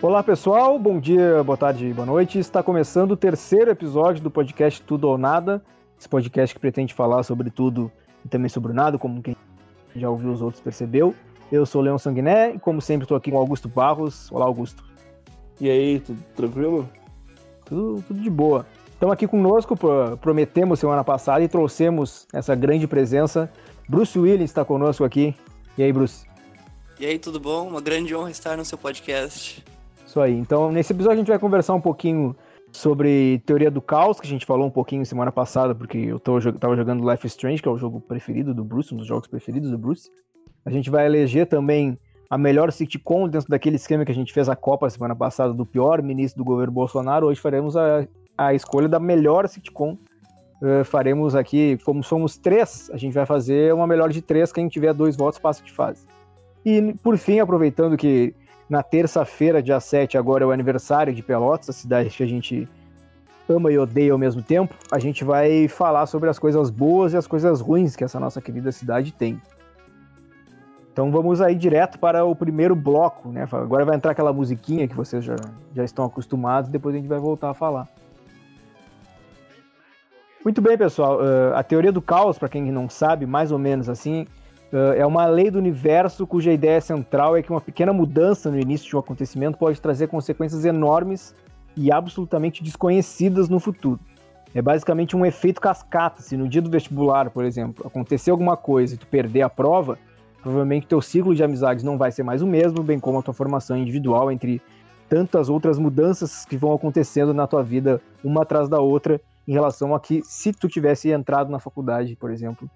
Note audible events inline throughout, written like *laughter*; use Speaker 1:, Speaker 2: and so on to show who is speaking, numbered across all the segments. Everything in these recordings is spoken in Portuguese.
Speaker 1: Olá pessoal, bom dia, boa tarde, boa noite. Está começando o terceiro episódio do podcast Tudo ou Nada. Esse podcast que pretende falar sobre tudo e também sobre nada, como quem já ouviu os outros percebeu. Eu sou o Leão Sanguiné e, como sempre, estou aqui com o Augusto Barros. Olá, Augusto.
Speaker 2: E aí, tudo tranquilo?
Speaker 1: Tudo, tudo de boa. Estamos aqui conosco, prometemos semana passada e trouxemos essa grande presença. Bruce Willis está conosco aqui. E aí, Bruce?
Speaker 3: E aí, tudo bom? Uma grande honra estar no seu podcast.
Speaker 1: Isso aí. Então, nesse episódio a gente vai conversar um pouquinho sobre teoria do caos, que a gente falou um pouquinho semana passada, porque eu tô, tava jogando Life is Strange, que é o jogo preferido do Bruce, um dos jogos preferidos do Bruce. A gente vai eleger também a melhor sitcom dentro daquele esquema que a gente fez a Copa semana passada do pior ministro do governo Bolsonaro. Hoje faremos a, a escolha da melhor sitcom. Uh, faremos aqui, como somos três, a gente vai fazer uma melhor de três. Quem tiver dois votos passa de fase. E por fim, aproveitando que na terça-feira, dia 7, agora é o aniversário de Pelotas, a cidade que a gente ama e odeia ao mesmo tempo. A gente vai falar sobre as coisas boas e as coisas ruins que essa nossa querida cidade tem. Então vamos aí direto para o primeiro bloco, né? Agora vai entrar aquela musiquinha que vocês já, já estão acostumados, depois a gente vai voltar a falar. Muito bem, pessoal. Uh, a teoria do caos, para quem não sabe, mais ou menos assim, Uh, é uma lei do universo cuja ideia central é que uma pequena mudança no início de um acontecimento pode trazer consequências enormes e absolutamente desconhecidas no futuro. É basicamente um efeito cascata. Se no dia do vestibular, por exemplo, acontecer alguma coisa e tu perder a prova, provavelmente teu ciclo de amizades não vai ser mais o mesmo, bem como a tua formação individual entre tantas outras mudanças que vão acontecendo na tua vida uma atrás da outra em relação a que se tu tivesse entrado na faculdade, por exemplo,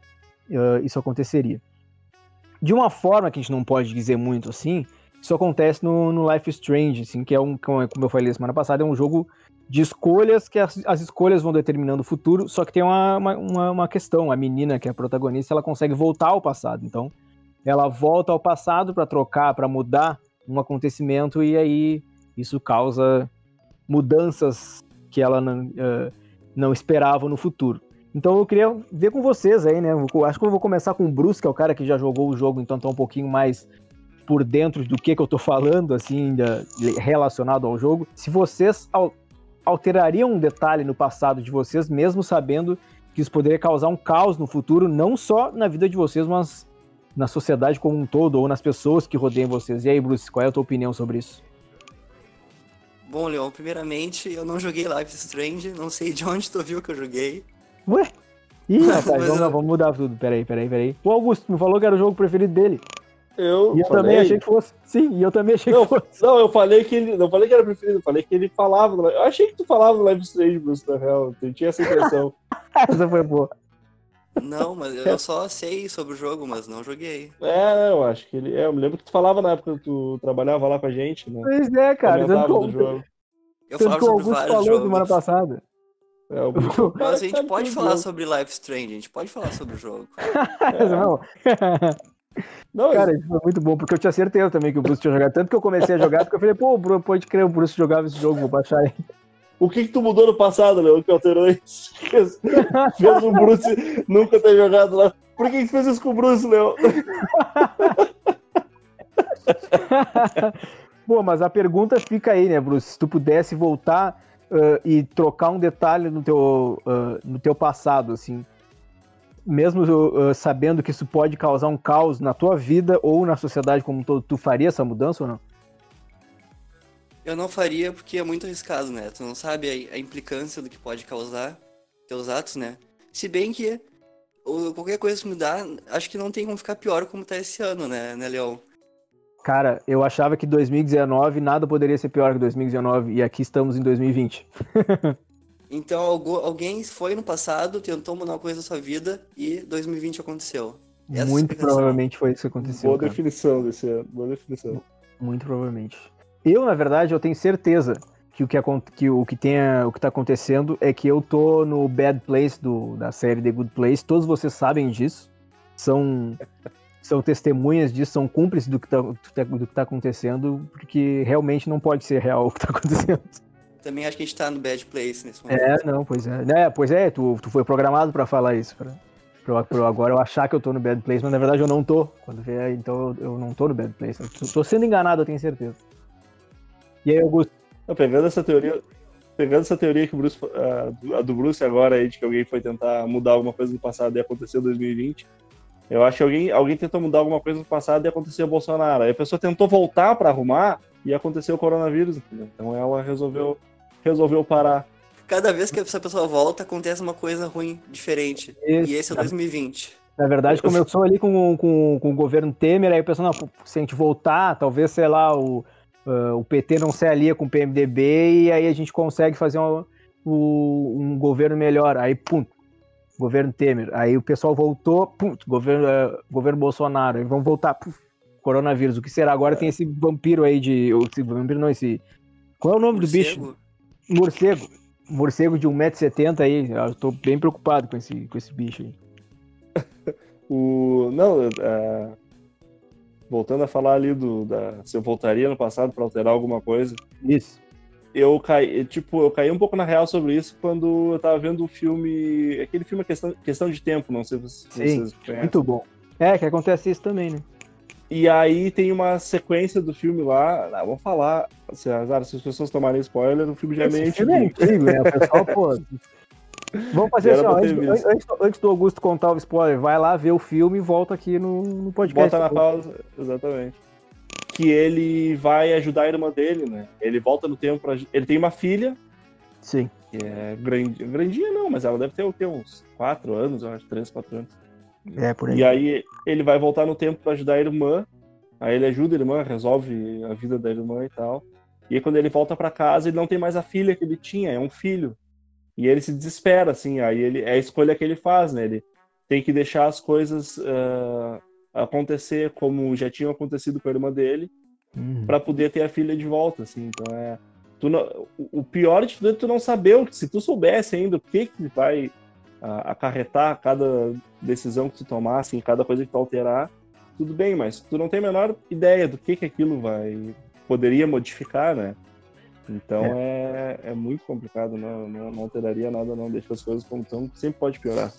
Speaker 1: uh, isso aconteceria. De uma forma que a gente não pode dizer muito assim, isso acontece no, no Life Strange, assim, que é um, como eu falei semana passada, é um jogo de escolhas que as, as escolhas vão determinando o futuro, só que tem uma, uma, uma, questão, a menina que é a protagonista, ela consegue voltar ao passado, então ela volta ao passado para trocar, para mudar um acontecimento e aí isso causa mudanças que ela não, uh, não esperava no futuro. Então eu queria ver com vocês aí, né? Eu acho que eu vou começar com o Bruce, que é o cara que já jogou o jogo, então tá um pouquinho mais por dentro do que, que eu tô falando, assim, relacionado ao jogo. Se vocês alterariam um detalhe no passado de vocês, mesmo sabendo que isso poderia causar um caos no futuro, não só na vida de vocês, mas na sociedade como um todo, ou nas pessoas que rodeiam vocês. E aí, Bruce, qual é a tua opinião sobre isso?
Speaker 3: Bom, Leon, primeiramente, eu não joguei Life is Strange, não sei de onde tu viu que eu joguei.
Speaker 1: Ué? Ih, *laughs* rapaz, vamos, vamos mudar tudo. Peraí, peraí, peraí. O Augusto me falou que era o jogo preferido dele.
Speaker 2: Eu,
Speaker 1: e eu
Speaker 2: falei...
Speaker 1: também achei que fosse. Sim, e eu também achei
Speaker 2: não,
Speaker 1: que fosse.
Speaker 2: Não, eu falei que ele. Não falei que era preferido, eu falei que ele falava. Eu achei que tu falava no Live Strange, Bruce, na real. Eu tinha essa impressão. *laughs*
Speaker 1: essa foi boa.
Speaker 3: Não, mas eu só sei sobre o jogo, mas não joguei.
Speaker 2: É, eu acho que ele. É, eu me lembro que tu falava na época que tu trabalhava lá com a gente, né?
Speaker 1: Pois é, cara.
Speaker 2: Comentava do jogo.
Speaker 3: Eu falava sobre vários falou jogos.
Speaker 1: semana passada.
Speaker 2: É, o... *laughs*
Speaker 3: Mas a gente pode falar jogo. sobre Life Strange, a gente pode falar sobre o jogo. *laughs*
Speaker 1: É. Não. Não, cara, isso foi muito bom, porque eu tinha certeza também que o Bruce tinha jogado. Tanto que eu comecei a jogar, porque eu falei, pô, pode crer, o Bruce jogava esse jogo, vou baixar aí.
Speaker 2: O que que tu mudou no passado, Léo, que alterou isso? *laughs* Fez, fez o Bruce nunca ter jogado lá. Por que que fez isso com o Bruce, Léo? *laughs*
Speaker 1: Pô, mas a pergunta fica aí, né, Bruce? Se tu pudesse voltar uh, e trocar um detalhe no teu, uh, no teu passado, assim, mesmo uh, sabendo que isso pode causar um caos na tua vida ou na sociedade como um todo, tu faria essa mudança ou não?
Speaker 3: Eu não faria porque é muito arriscado, né? Tu não sabe a, a implicância do que pode causar teus atos, né? Se bem que qualquer coisa que mudar, acho que não tem como ficar pior como tá esse ano, né, né Leão?
Speaker 1: Cara, eu achava que 2019 nada poderia ser pior que 2019 e aqui estamos em 2020. *laughs*
Speaker 3: então alguém foi no passado, tentou mudar uma coisa na sua vida e 2020 aconteceu.
Speaker 1: Essa Muito provavelmente foi isso que aconteceu.
Speaker 2: Boa
Speaker 1: cara.
Speaker 2: definição desse ano, boa definição.
Speaker 1: Muito provavelmente. Eu, na verdade, eu tenho certeza que o que, que, o que, tenha, o que tá acontecendo é que eu tô no Bad Place do, da série The Good Place. Todos vocês sabem disso. São são testemunhas disso, são cúmplices do que tá, do que tá acontecendo, porque realmente não pode ser real *laughs* o que tá acontecendo.
Speaker 3: Também acho que a gente tá no bad place nesse momento.
Speaker 1: É, não, pois é. é pois é, tu, tu foi programado pra falar isso. Pra, pra, pra agora eu achar que eu tô no bad place, mas na verdade eu não tô. Quando vier, então eu, eu não tô no bad place. Eu tô sendo enganado, eu tenho certeza. E aí, Augusto?
Speaker 2: Pegando essa teoria, pegando essa teoria que o Bruce, a do Bruce agora aí, de que alguém foi tentar mudar alguma coisa do passado e aconteceu em 2020, eu acho que alguém, alguém tentou mudar alguma coisa no passado e aconteceu o Bolsonaro. Aí a pessoa tentou voltar para arrumar e aconteceu o coronavírus, entendeu? Então ela resolveu, resolveu parar.
Speaker 3: Cada vez que essa pessoa volta, acontece uma coisa ruim, diferente. Esse, e esse é o 2020.
Speaker 1: Na verdade, começou ali com, com, com o governo Temer, aí a pessoa, não, se a gente voltar, talvez, sei lá, o, uh, o PT não se alia com o PMDB e aí a gente consegue fazer um, um, um governo melhor. Aí, pum, governo Temer. Aí o pessoal voltou, pum, governo, uh, governo Bolsonaro. Aí vamos voltar, pum, coronavírus. O que será? Agora é. tem esse vampiro aí de. Esse vampiro não, esse. Qual é o nome Morcego. do bicho? Morcego. Morcego de 1,70m aí. Eu tô bem preocupado com esse, com esse bicho aí. *laughs*
Speaker 2: o. Não, uh, voltando a falar ali do. Da, se eu voltaria no passado para alterar alguma coisa.
Speaker 1: Isso
Speaker 2: eu caí, tipo, eu caí um pouco na real sobre isso quando eu tava vendo o filme, aquele filme Questão, Questão de Tempo, não sei se
Speaker 1: vocês Sim, conhecem. muito bom. É, que acontece isso também, né?
Speaker 2: E aí tem uma sequência do filme lá, não, vamos falar, se, se as pessoas tomarem spoiler, o filme já é meio
Speaker 1: filme é antigo, né? O pessoal, pô... *laughs* Vamos fazer assim, ó, antes, antes, antes, do Augusto contar o spoiler, vai lá ver o filme e volta aqui no, no podcast.
Speaker 2: Bota na pausa, exatamente que ele vai ajudar a irmã dele, né? Ele volta no tempo pra... Ele tem uma filha.
Speaker 1: Sim.
Speaker 2: Que é grande... grandinha, não, mas ela deve ter? Uns 4 anos, eu acho, 3, 4 anos.
Speaker 1: É, por aí.
Speaker 2: E aí ele vai voltar no tempo para ajudar a irmã. Aí ele ajuda a irmã, resolve a vida da irmã e tal. E aí quando ele volta para casa, ele não tem mais a filha que ele tinha, é um filho. E ele se desespera, assim, aí ele é a escolha que ele faz, né? Ele tem que deixar as coisas uh, acontecer como já tinha acontecido com a irmã dele, uhum. para poder ter a filha de volta, assim. Então é tu não, o pior de tudo é tu não saber, se tu soubesse ainda o que que vai a, acarretar cada decisão que tu tomar, assim, cada coisa que tu alterar, tudo bem, mas tu não tem a menor ideia do que que aquilo vai poderia modificar, né? Então é, é, é muito complicado, não, não, não alteraria nada, não deixa as coisas como estão, sempre pode piorar.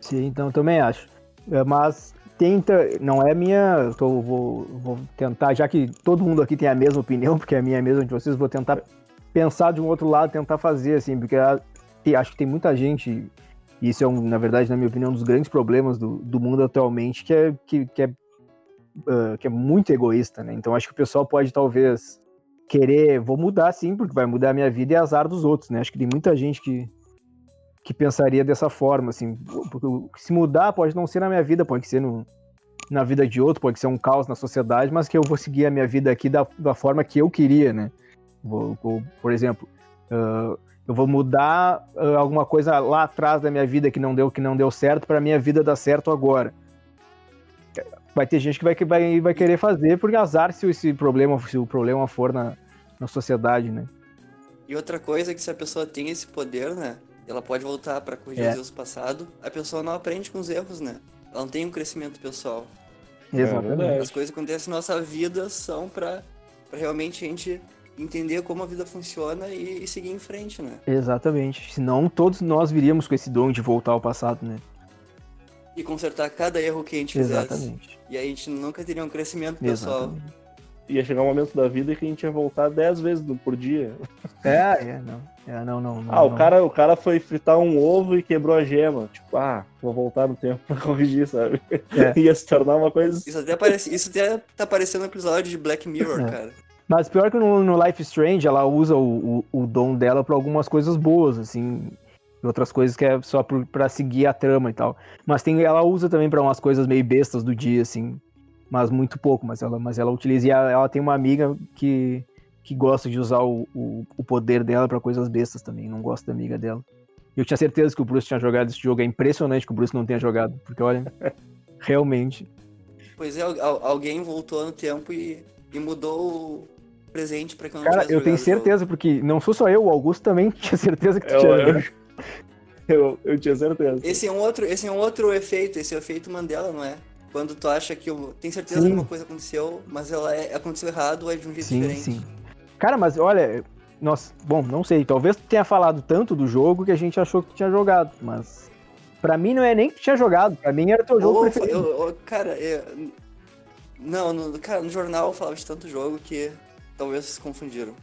Speaker 1: Sim, então também acho. É, mas tenta, não é minha, tô, vou, vou tentar, já que todo mundo aqui tem a mesma opinião, porque a minha é a mesma de vocês, vou tentar pensar de um outro lado, tentar fazer assim, porque acho que tem muita gente, e isso é, um, na verdade, na minha opinião, um dos grandes problemas do, do mundo atualmente, que é, que, que é, uh, que é muito egoísta, né? Então acho que o pessoal pode talvez querer, vou mudar sim, porque vai mudar a minha vida e azar dos outros, né? Acho que tem muita gente que que pensaria dessa forma, assim, se mudar pode não ser na minha vida, pode ser no, na vida de outro, pode ser um caos na sociedade, mas que eu vou seguir a minha vida aqui da, da forma que eu queria, né? Vou, vou, por exemplo, uh, eu vou mudar uh, alguma coisa lá atrás da minha vida que não deu, que não deu certo, para minha vida dar certo agora. Vai ter gente que vai, vai, vai querer fazer, porque azar se esse problema, se o problema for na, na sociedade, né?
Speaker 3: E outra coisa é que se a pessoa tem esse poder, né? ela pode voltar para corrigir é. os erros passados, a pessoa não aprende com os erros, né? Ela não tem um crescimento pessoal.
Speaker 1: Exatamente.
Speaker 3: As coisas que acontecem na nossa vida são para realmente a gente entender como a vida funciona e, e, seguir em frente, né?
Speaker 1: Exatamente. Senão todos nós viríamos com esse dom de voltar ao passado, né?
Speaker 3: E consertar cada erro que a gente fizesse. Exatamente. E aí a gente nunca teria um crescimento pessoal. Exatamente.
Speaker 2: Ia chegar um momento da vida que a gente ia voltar 10 vezes por dia.
Speaker 1: É, é, não. É, não, não, não,
Speaker 2: ah, o cara, o cara foi fritar um ovo e quebrou a gema. Tipo, ah, vou voltar no tempo pra *laughs* corrigir, sabe? É. *laughs* Ia se tornar uma coisa.
Speaker 3: Isso até, parece, isso até tá parecendo um episódio de Black Mirror, é. cara.
Speaker 1: Mas pior que no, no Life Strange, ela usa o, o, o dom dela pra algumas coisas boas, assim. E outras coisas que é só pra, pra seguir a trama e tal. Mas tem, ela usa também pra umas coisas meio bestas do dia, assim. Mas muito pouco, mas ela, mas ela utiliza. E ela, ela tem uma amiga que que gosta de usar o, o, o poder dela para coisas bestas também, não gosta da amiga dela. Eu tinha certeza que o Bruce tinha jogado esse jogo, é impressionante que o Bruce não tenha jogado, porque olha, *laughs* realmente.
Speaker 3: Pois é, alguém voltou no tempo e, e mudou o presente para que eu
Speaker 1: não Cara, eu tenho certeza, porque não sou só eu, o Augusto também *laughs* tinha certeza que tu eu, tinha
Speaker 2: eu, eu, eu, tinha certeza.
Speaker 3: Esse é um outro, esse é um outro efeito, esse é o efeito Mandela, não é? Quando tu acha que eu tem certeza
Speaker 1: Sim.
Speaker 3: que uma coisa aconteceu, mas ela é, aconteceu errado ou é de um jeito
Speaker 1: Sim,
Speaker 3: diferente.
Speaker 1: sim. Cara, mas olha, nossa, bom, não sei, talvez tu tenha falado tanto do jogo que a gente achou que tu tinha jogado, mas pra mim não é nem que tu tinha jogado, pra mim era teu jogo
Speaker 3: Ou,
Speaker 1: preferido.
Speaker 3: eu- eu- cara, é, não, no, cara, no jornal eu falava de tanto jogo que talvez vocês confundiram.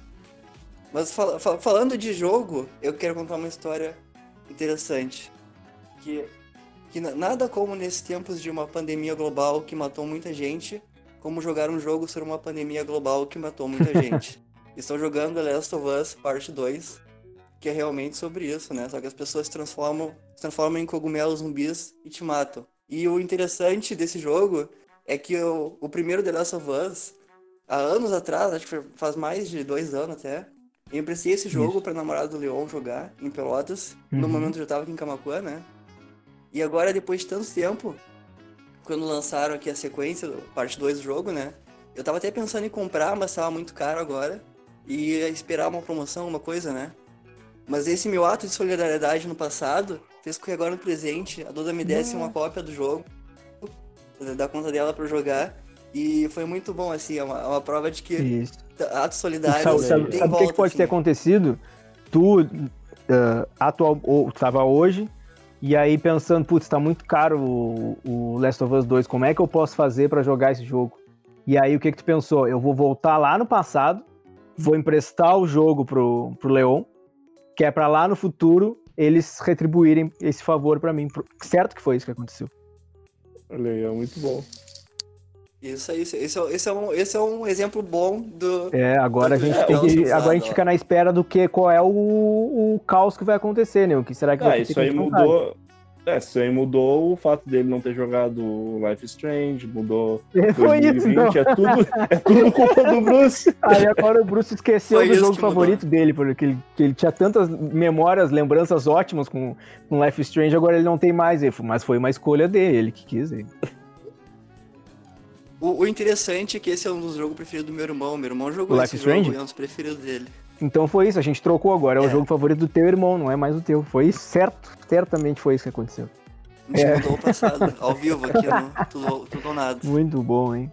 Speaker 3: Mas fala- fa- falando de jogo, eu quero contar uma história interessante. Que, que na- nada como nesses tempos de uma pandemia global que matou muita gente, como jogar um jogo sobre uma pandemia global que matou muita *laughs* gente. Estou jogando The Last of Us Parte 2, que é realmente sobre isso, né? Só que as pessoas se transformam, se transformam em cogumelos zumbis e te matam. E o interessante desse jogo é que o, o primeiro The Last of Us, há anos atrás, acho que faz mais de dois anos até, eu emprestei esse jogo
Speaker 1: Isso.
Speaker 3: pra namorada do Leon jogar em Pelotas. No
Speaker 1: Uhum.
Speaker 3: momento eu já tava aqui em Camacuã, né? E agora, depois de tanto tempo, quando lançaram aqui a sequência, parte 2 do jogo, né? Eu tava até pensando em comprar, mas tava muito caro agora. E ia esperar uma promoção, uma coisa, né? Mas esse meu ato de solidariedade no passado fez com que agora no presente a Duda me desse uma cópia do jogo, da conta dela eu jogar. E foi muito bom, assim, é uma, é uma prova de que
Speaker 1: Isso.
Speaker 3: Atos
Speaker 1: E
Speaker 3: solidários
Speaker 1: sabe, sabe-
Speaker 3: tem
Speaker 1: sabe o que, que pode
Speaker 3: assim.
Speaker 1: ter acontecido? Tu ah, atual, ou, tu tava hoje, e aí pensando, putz, tá muito caro o, o Last of Us 2, como é que eu posso fazer pra jogar esse jogo? E aí o que que tu pensou? Eu vou voltar lá no passado, vou emprestar o jogo pro, pro Leon, que é pra lá no futuro eles retribuírem esse favor pra mim. Certo que foi isso que aconteceu.
Speaker 2: Olha aí, é muito bom.
Speaker 3: Isso aí, esse, esse, é, esse, é um, esse é um exemplo bom do.
Speaker 1: É, agora a gente
Speaker 3: É,
Speaker 1: tem
Speaker 3: o
Speaker 1: que.
Speaker 3: usado,
Speaker 1: Agora a gente fica na espera do que, qual é o, o caos que vai acontecer, né? O que será que vai
Speaker 2: Ah,
Speaker 1: acontecer
Speaker 2: isso aí mudou. É, isso aí mudou o fato dele não ter jogado Life is Strange, mudou *laughs*
Speaker 1: Foi isso,
Speaker 2: 2020,
Speaker 1: não.
Speaker 2: é tudo, é tudo culpa do Bruce. *laughs*
Speaker 1: Aí agora o Bruce esqueceu
Speaker 3: Foi
Speaker 1: do
Speaker 3: isso
Speaker 1: jogo favorito dele, porque ele, que ele tinha tantas memórias, lembranças ótimas com, com Life is Strange, agora ele não tem mais. Mas foi uma escolha dele, ele que quis. Ele.
Speaker 3: O, o interessante é que esse é um dos jogos preferidos do meu irmão. Meu irmão jogou
Speaker 1: O
Speaker 3: esse
Speaker 1: Life is
Speaker 3: jogo
Speaker 1: Strange?
Speaker 3: e é um dos preferidos dele.
Speaker 1: Então foi isso, a gente trocou agora. É, o
Speaker 3: É.
Speaker 1: jogo favorito do teu irmão, não é mais o teu. Foi certo, certamente foi isso que aconteceu.
Speaker 3: A gente
Speaker 1: É.
Speaker 3: mudou o passado, *laughs* ao vivo aqui no Tudo, tudo ou Nada.
Speaker 1: Muito bom, hein?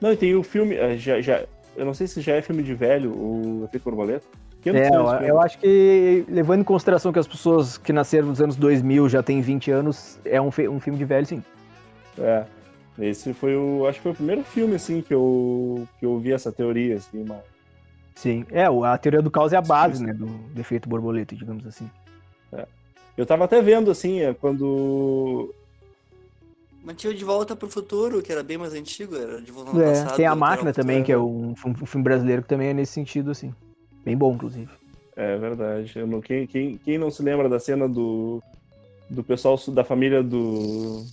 Speaker 2: Não, e tem o filme, eh, já, já, eu não sei se já é filme de velho, o Efeito Borboleta.
Speaker 1: É,
Speaker 2: que saiu
Speaker 1: eu,
Speaker 2: esse
Speaker 1: acho que, levando em consideração que as pessoas que nasceram nos anos 2000 já têm 20 anos, é um, um filme de velho, sim.
Speaker 2: É. Esse foi o. Acho que foi o primeiro filme, assim, que eu, que eu vi essa teoria, assim, mas.
Speaker 1: Sim. É, o- a teoria do caos é a base, né, do, do efeito borboleta, digamos assim.
Speaker 2: Eu tava até vendo, assim, é, quando.
Speaker 3: Mas tinha o De Volta pro Futuro, que era bem mais antigo, era de volta no
Speaker 1: É,
Speaker 3: passado.
Speaker 1: tem a máquina também, que é um, um- um filme brasileiro que também é nesse sentido, assim. Bem bom, inclusive.
Speaker 2: É verdade. Eu não, quem, quem, quem não se lembra da cena do. Do pessoal da família do.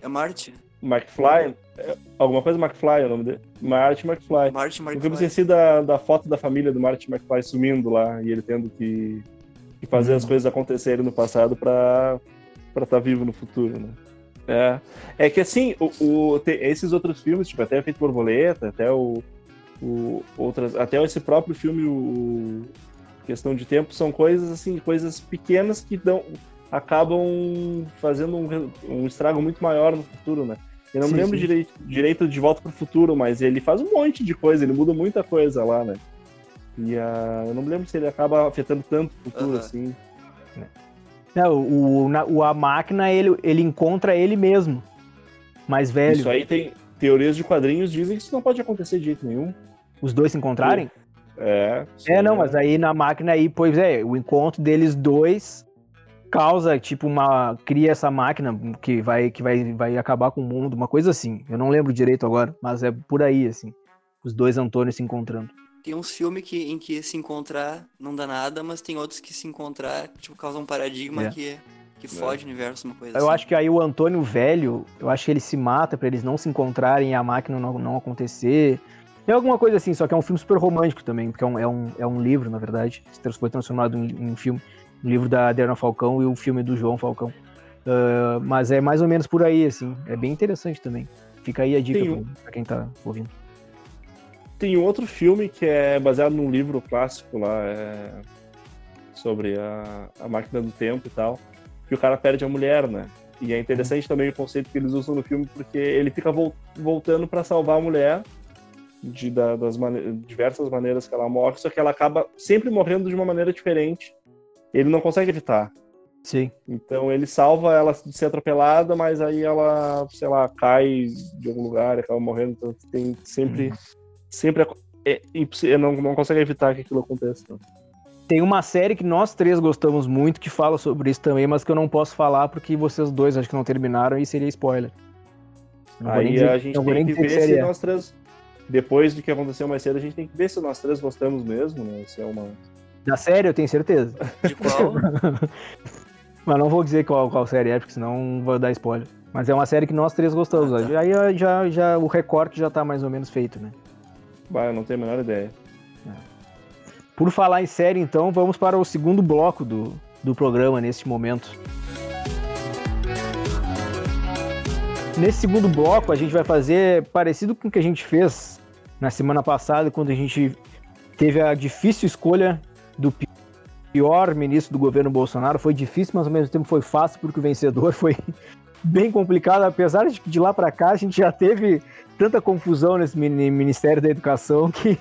Speaker 3: É Marte?
Speaker 2: McFly? É, alguma coisa McFly é o nome dele? Marty McFly.
Speaker 3: Marte,
Speaker 2: Eu me
Speaker 3: Marte.
Speaker 2: esqueci da, da foto da família do Marty McFly sumindo lá e ele tendo que, que fazer as
Speaker 1: Uhum.
Speaker 2: coisas acontecerem no passado pra estar tá vivo no futuro, né? É, é que assim, o, o- esses outros filmes, tipo, até Efeito Borboleta, até o, o outras, até esse próprio filme, o Questão de Tempo, são coisas assim, coisas pequenas que dão, acabam fazendo um, um estrago muito maior no futuro, né? Eu não
Speaker 1: Sim,
Speaker 2: me lembro
Speaker 1: sim.
Speaker 2: direito, direito de Volta pro Futuro, mas ele faz um monte de coisa, ele muda muita coisa lá, né? E ah, eu não me lembro se ele acaba afetando tanto o futuro
Speaker 3: Aham.
Speaker 2: assim.
Speaker 1: É, o, o, na- o- a máquina, ele, ele encontra ele mesmo. Mais velho.
Speaker 2: Isso aí tem teorias de quadrinhos dizem que isso não pode acontecer de jeito nenhum.
Speaker 1: Os dois se encontrarem?
Speaker 2: É.
Speaker 1: É, não, mas aí na máquina aí, pois é, o encontro deles dois causa, tipo, uma. cria essa máquina que vai, que vai, vai acabar com o mundo, uma coisa assim. Eu não lembro direito agora, mas é por aí, assim. Os dois Antônios se encontrando.
Speaker 3: Tem uns filmes que, em que se encontrar não dá nada, mas tem outros que se encontrar, tipo, causa um paradigma
Speaker 1: É.
Speaker 3: que, que foge o universo, uma coisa
Speaker 1: Eu
Speaker 3: assim.
Speaker 1: acho que aí o Antônio velho, eu acho que ele se mata pra eles não se encontrarem e a máquina não, não acontecer. É alguma coisa assim, só que é um filme super romântico também, porque é um, é um, é um livro, na verdade. que Foi transformado em, em filme. Um livro da Adriana Falcão e o filme do João Falcão. Ah, mas é mais ou menos por aí, assim. É bem interessante também. Fica aí a dica
Speaker 2: um-
Speaker 1: pra quem tá ouvindo.
Speaker 2: Tem outro filme que é baseado num livro clássico lá, é, sobre a, a máquina do tempo e tal, que o cara perde a mulher, né? E é interessante também o conceito que eles usam no filme, porque ele fica vol voltando para salvar a mulher de, da, das mane diversas maneiras que ela morre, só que ela acaba sempre morrendo de uma maneira diferente. Ele não consegue evitar.
Speaker 1: Sim.
Speaker 2: Então ele salva ela de ser atropelada, mas aí ela, sei lá, cai de algum lugar acaba morrendo. Então tem sempre. Uhum. Sempre é, é, não, não consegue evitar que aquilo aconteça.
Speaker 1: Tem uma série que nós três gostamos muito que fala sobre isso também, mas que eu não posso falar porque vocês dois acho que não terminaram e seria spoiler.
Speaker 2: Não Aí dizer, a gente tem que ver se é. nós três, depois do que aconteceu mais cedo, a gente tem que ver se nós três gostamos mesmo, né? Se é uma.
Speaker 1: Da série, eu tenho certeza.
Speaker 3: De qual? *laughs*
Speaker 1: mas não vou dizer qual, qual série é, porque senão vou dar spoiler. Mas é uma série que nós três gostamos. Ah, tá. Aí já, já, o recorte já tá mais ou menos feito, né?
Speaker 2: Bah, eu não tenho a menor ideia.
Speaker 1: Por falar em série, então, vamos para o segundo bloco do, do programa neste momento. Nesse segundo bloco, a gente vai fazer parecido com o que a gente fez na semana passada, quando a gente teve a difícil escolha do pior ministro do governo Bolsonaro. Foi difícil, mas ao mesmo tempo foi fácil, porque o vencedor foi *laughs* bem complicado. Apesar de de lá para cá a gente já teve tanta confusão nesse Ministério da Educação *laughs* que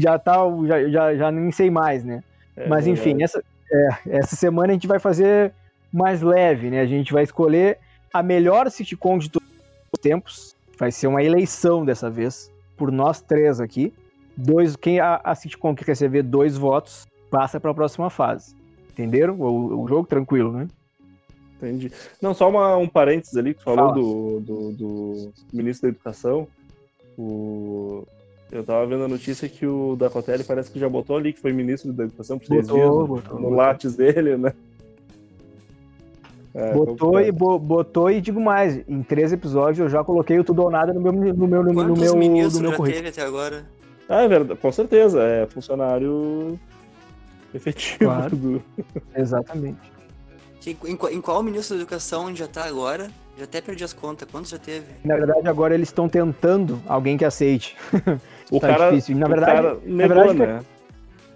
Speaker 1: já tá, já, já, já nem sei mais, né? É, Mas enfim, essa, é, essa semana a gente vai fazer mais leve, né? A gente vai escolher a melhor sitcom de todos os tempos. Vai ser uma eleição dessa vez, por nós três aqui. Dois, quem a, a sitcom que receber dois votos passa para a próxima fase. Entenderam? O, o, jogo tranquilo, né?
Speaker 2: Entendi. Não, só uma, um parênteses ali que falou do, do, do ministro da Educação. O, eu tava vendo a notícia que o Dacotelli parece que já botou ali que foi ministro da Educação por seis dias botou, no, látis dele, né?
Speaker 1: É, botou, e, bo, botou e digo mais, em três episódios eu já coloquei o tudo ou nada no meu no meu no, no meu, no meu
Speaker 3: já
Speaker 1: currículo.
Speaker 3: teve até agora?
Speaker 2: Ah, é verdade, com certeza, é funcionário efetivo. Claro. Do...
Speaker 1: Exatamente.
Speaker 3: Em, em, qual ministro da educação já tá agora? Já até perdi as contas, quantos já teve?
Speaker 1: Na verdade, agora eles estão tentando alguém que aceite. *laughs*
Speaker 2: O tá cara, difícil. Na verdade, cara negou, na verdade, né?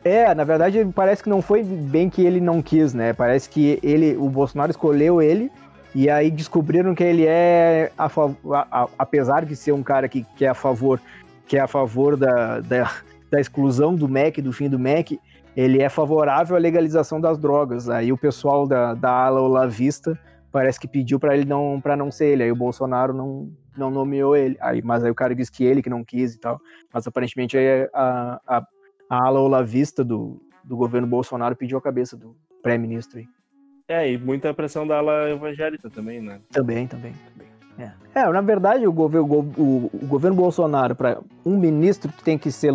Speaker 1: É, na verdade, parece que não foi bem que ele não quis, né? Parece que ele, o Bolsonaro escolheu ele e aí descobriram que ele é, a, a, a, apesar de ser um cara que, que é a favor, que é a favor da, da, da exclusão do MEC, do fim do MEC, ele é favorável à legalização das drogas. Aí o pessoal da, da ala olavista parece que pediu para ele não para não ser ele. Aí o Bolsonaro não, não nomeou ele. Aí, mas aí o cara disse que ele que não quis e tal. Mas aparentemente aí a, a, a ala olavista do, do governo Bolsonaro pediu a cabeça do pré-ministro.
Speaker 2: É, e muita pressão da ala evangélica também, né?
Speaker 1: Também, também. também. É. é, na verdade, o, governo, o, o governo Bolsonaro, para um ministro, tem que ser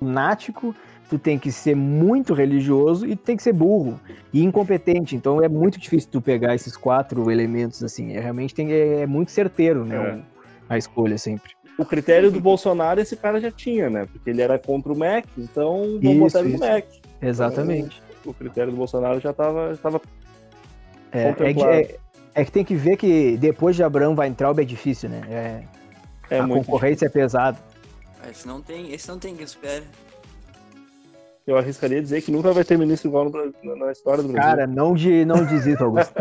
Speaker 1: lunático tu tem que ser muito religioso e tem que ser burro e incompetente. Então é muito difícil tu pegar esses quatro elementos assim. É, realmente tem, é, é muito certeiro, né? É. A escolha sempre.
Speaker 2: O critério do Bolsonaro esse cara já tinha, né? Porque ele era contra o MEC, então vamos botar ele no MEC.
Speaker 1: Exatamente.
Speaker 2: Então, o critério do Bolsonaro já estava já
Speaker 1: é, é, é, é, que tem que ver que depois de Abrão vai entrar é difícil, né? É, é a concorrência difícil. é pesada.
Speaker 3: Esse não tem, esse não tem que esperar
Speaker 2: eu arriscaria dizer que nunca vai ter ministro igual no, na história do Brasil.
Speaker 1: Cara, não, de, não desista, Augusto.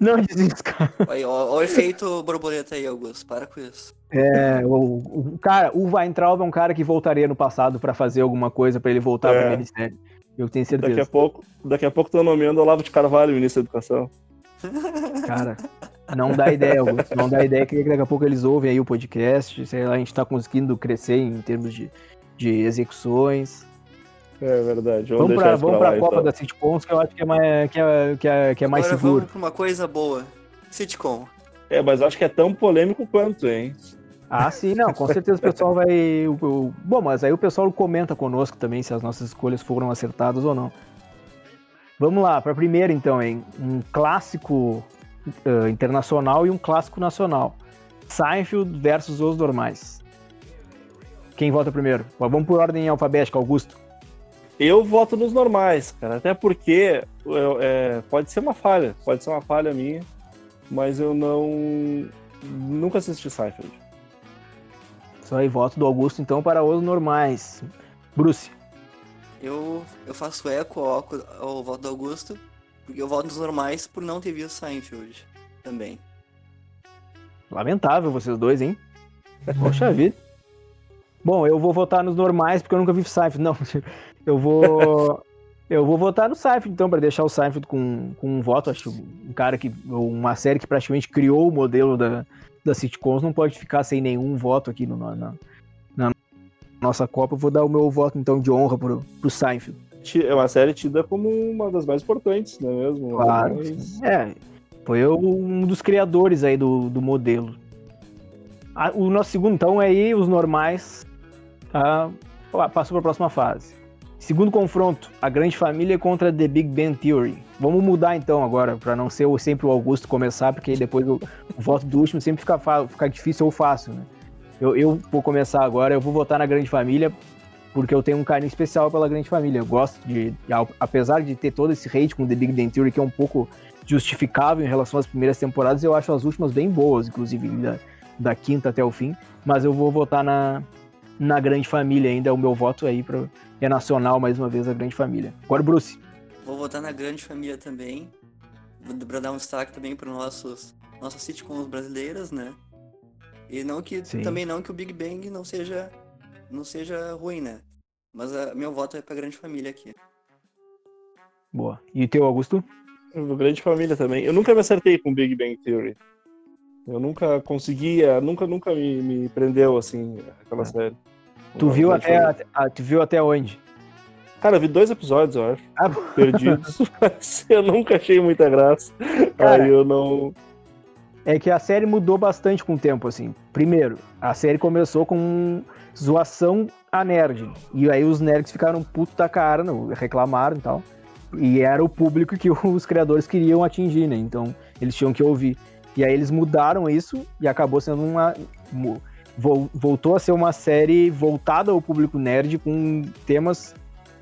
Speaker 1: Não desista, *laughs* cara.
Speaker 3: Olha, o efeito borboleta aí, Augusto. Para com isso.
Speaker 1: É, o, o cara, o Weintraub é um cara que voltaria no passado para fazer alguma coisa para ele voltar é. pro ministério. Eu tenho certeza.
Speaker 2: Daqui a pouco, daqui a pouco tô nomeando Olavo de Carvalho, ministro da Educação.
Speaker 1: Cara, não dá ideia, Augusto. Não dá ideia que daqui a pouco eles ouvem aí o podcast. Sei lá, a gente tá conseguindo crescer em termos de, de execuções.
Speaker 2: É verdade.
Speaker 1: Vamos, vamos pra, vamos pra, pra Copa então. da Sitcoms, que eu acho que é mais, que é, que é, que é mais seguro.
Speaker 3: vamos pra uma coisa boa. Sitcom.
Speaker 2: É, mas acho que é tão polêmico quanto, hein?
Speaker 1: Ah, sim, não, com certeza o pessoal vai. O, o, bom, mas aí o pessoal comenta conosco também se as nossas escolhas foram acertadas ou não. Vamos lá, para primeira então, hein? Um clássico uh, internacional e um clássico nacional. Seinfeld versus Os Normais. Quem vota primeiro? Vamos por ordem alfabética, Augusto.
Speaker 2: Eu voto nos normais, cara. Até porque eu, é, pode ser uma falha, pode ser uma falha minha, mas eu não. Nunca assisti Seinfeld.
Speaker 1: Só aí, voto do Augusto então para os normais. Bruce.
Speaker 3: Eu, eu faço eco ao, ao voto do Augusto, Porque eu voto nos normais por não ter visto Seinfeld também.
Speaker 1: Lamentável vocês dois, hein? Poxa vida. Bom, eu vou votar nos normais porque eu nunca vi Seinfeld. Não, *laughs* eu vou. Eu vou votar no Seinfeld, então, para deixar o Seinfeld com, com um voto. Acho um cara que. Uma série que praticamente criou o modelo da, da sitcoms não pode ficar sem nenhum voto aqui no, nossa Copa. Eu vou dar o meu voto, então, de honra pro, pro Seinfeld.
Speaker 2: É uma série tida como uma das mais importantes, não é mesmo?
Speaker 1: Claro.
Speaker 2: Mas...
Speaker 1: É, foi um dos criadores aí do, do modelo. O nosso segundo, então, é aí os normais. Tá? Passou para a próxima fase. Segundo confronto, a grande família contra The Big Bang Theory. Vamos mudar então agora, para não ser sempre o Augusto começar, porque depois o, o voto do último sempre fica, fica difícil ou fácil, né? Eu, eu, vou começar agora, eu vou votar na grande família, porque eu tenho um carinho especial pela grande família. Eu gosto de, apesar de ter todo esse hate com The Big Bang Theory, que é um pouco justificável em relação às primeiras temporadas, eu acho as últimas bem boas, inclusive da, da quinta até o fim, mas eu vou votar na, na grande família ainda, o meu voto aí pro, é nacional, mais uma vez, a grande família. Agora, Bruce.
Speaker 3: Vou votar na grande família também, para dar um destaque também para nossos nossas sitcoms brasileiras, né? E não que Sim. também não que o Big Bang não seja não seja ruim, né? Mas a, meu voto é para grande família aqui.
Speaker 1: Boa. E o teu, Augusto?
Speaker 2: Grande família também. Eu nunca me acertei com Big Bang Theory. Eu nunca conseguia, nunca, nunca me, me prendeu assim aquela é. série.
Speaker 1: Tu viu até, a, tu viu até onde?
Speaker 2: Cara, eu vi dois episódios, eu acho. Ah, perdidos. *laughs* mas eu nunca achei muita graça. Cara, Aí eu não.
Speaker 1: É que a série mudou bastante com o tempo, assim. Primeiro, a série começou com zoação a nerd. E aí os nerds ficaram puto da cara, reclamaram e tal. E era o público que *laughs* os criadores queriam atingir, né? Então eles tinham que ouvir. E aí eles mudaram isso e acabou sendo uma. Voltou a ser uma série voltada ao público nerd com temas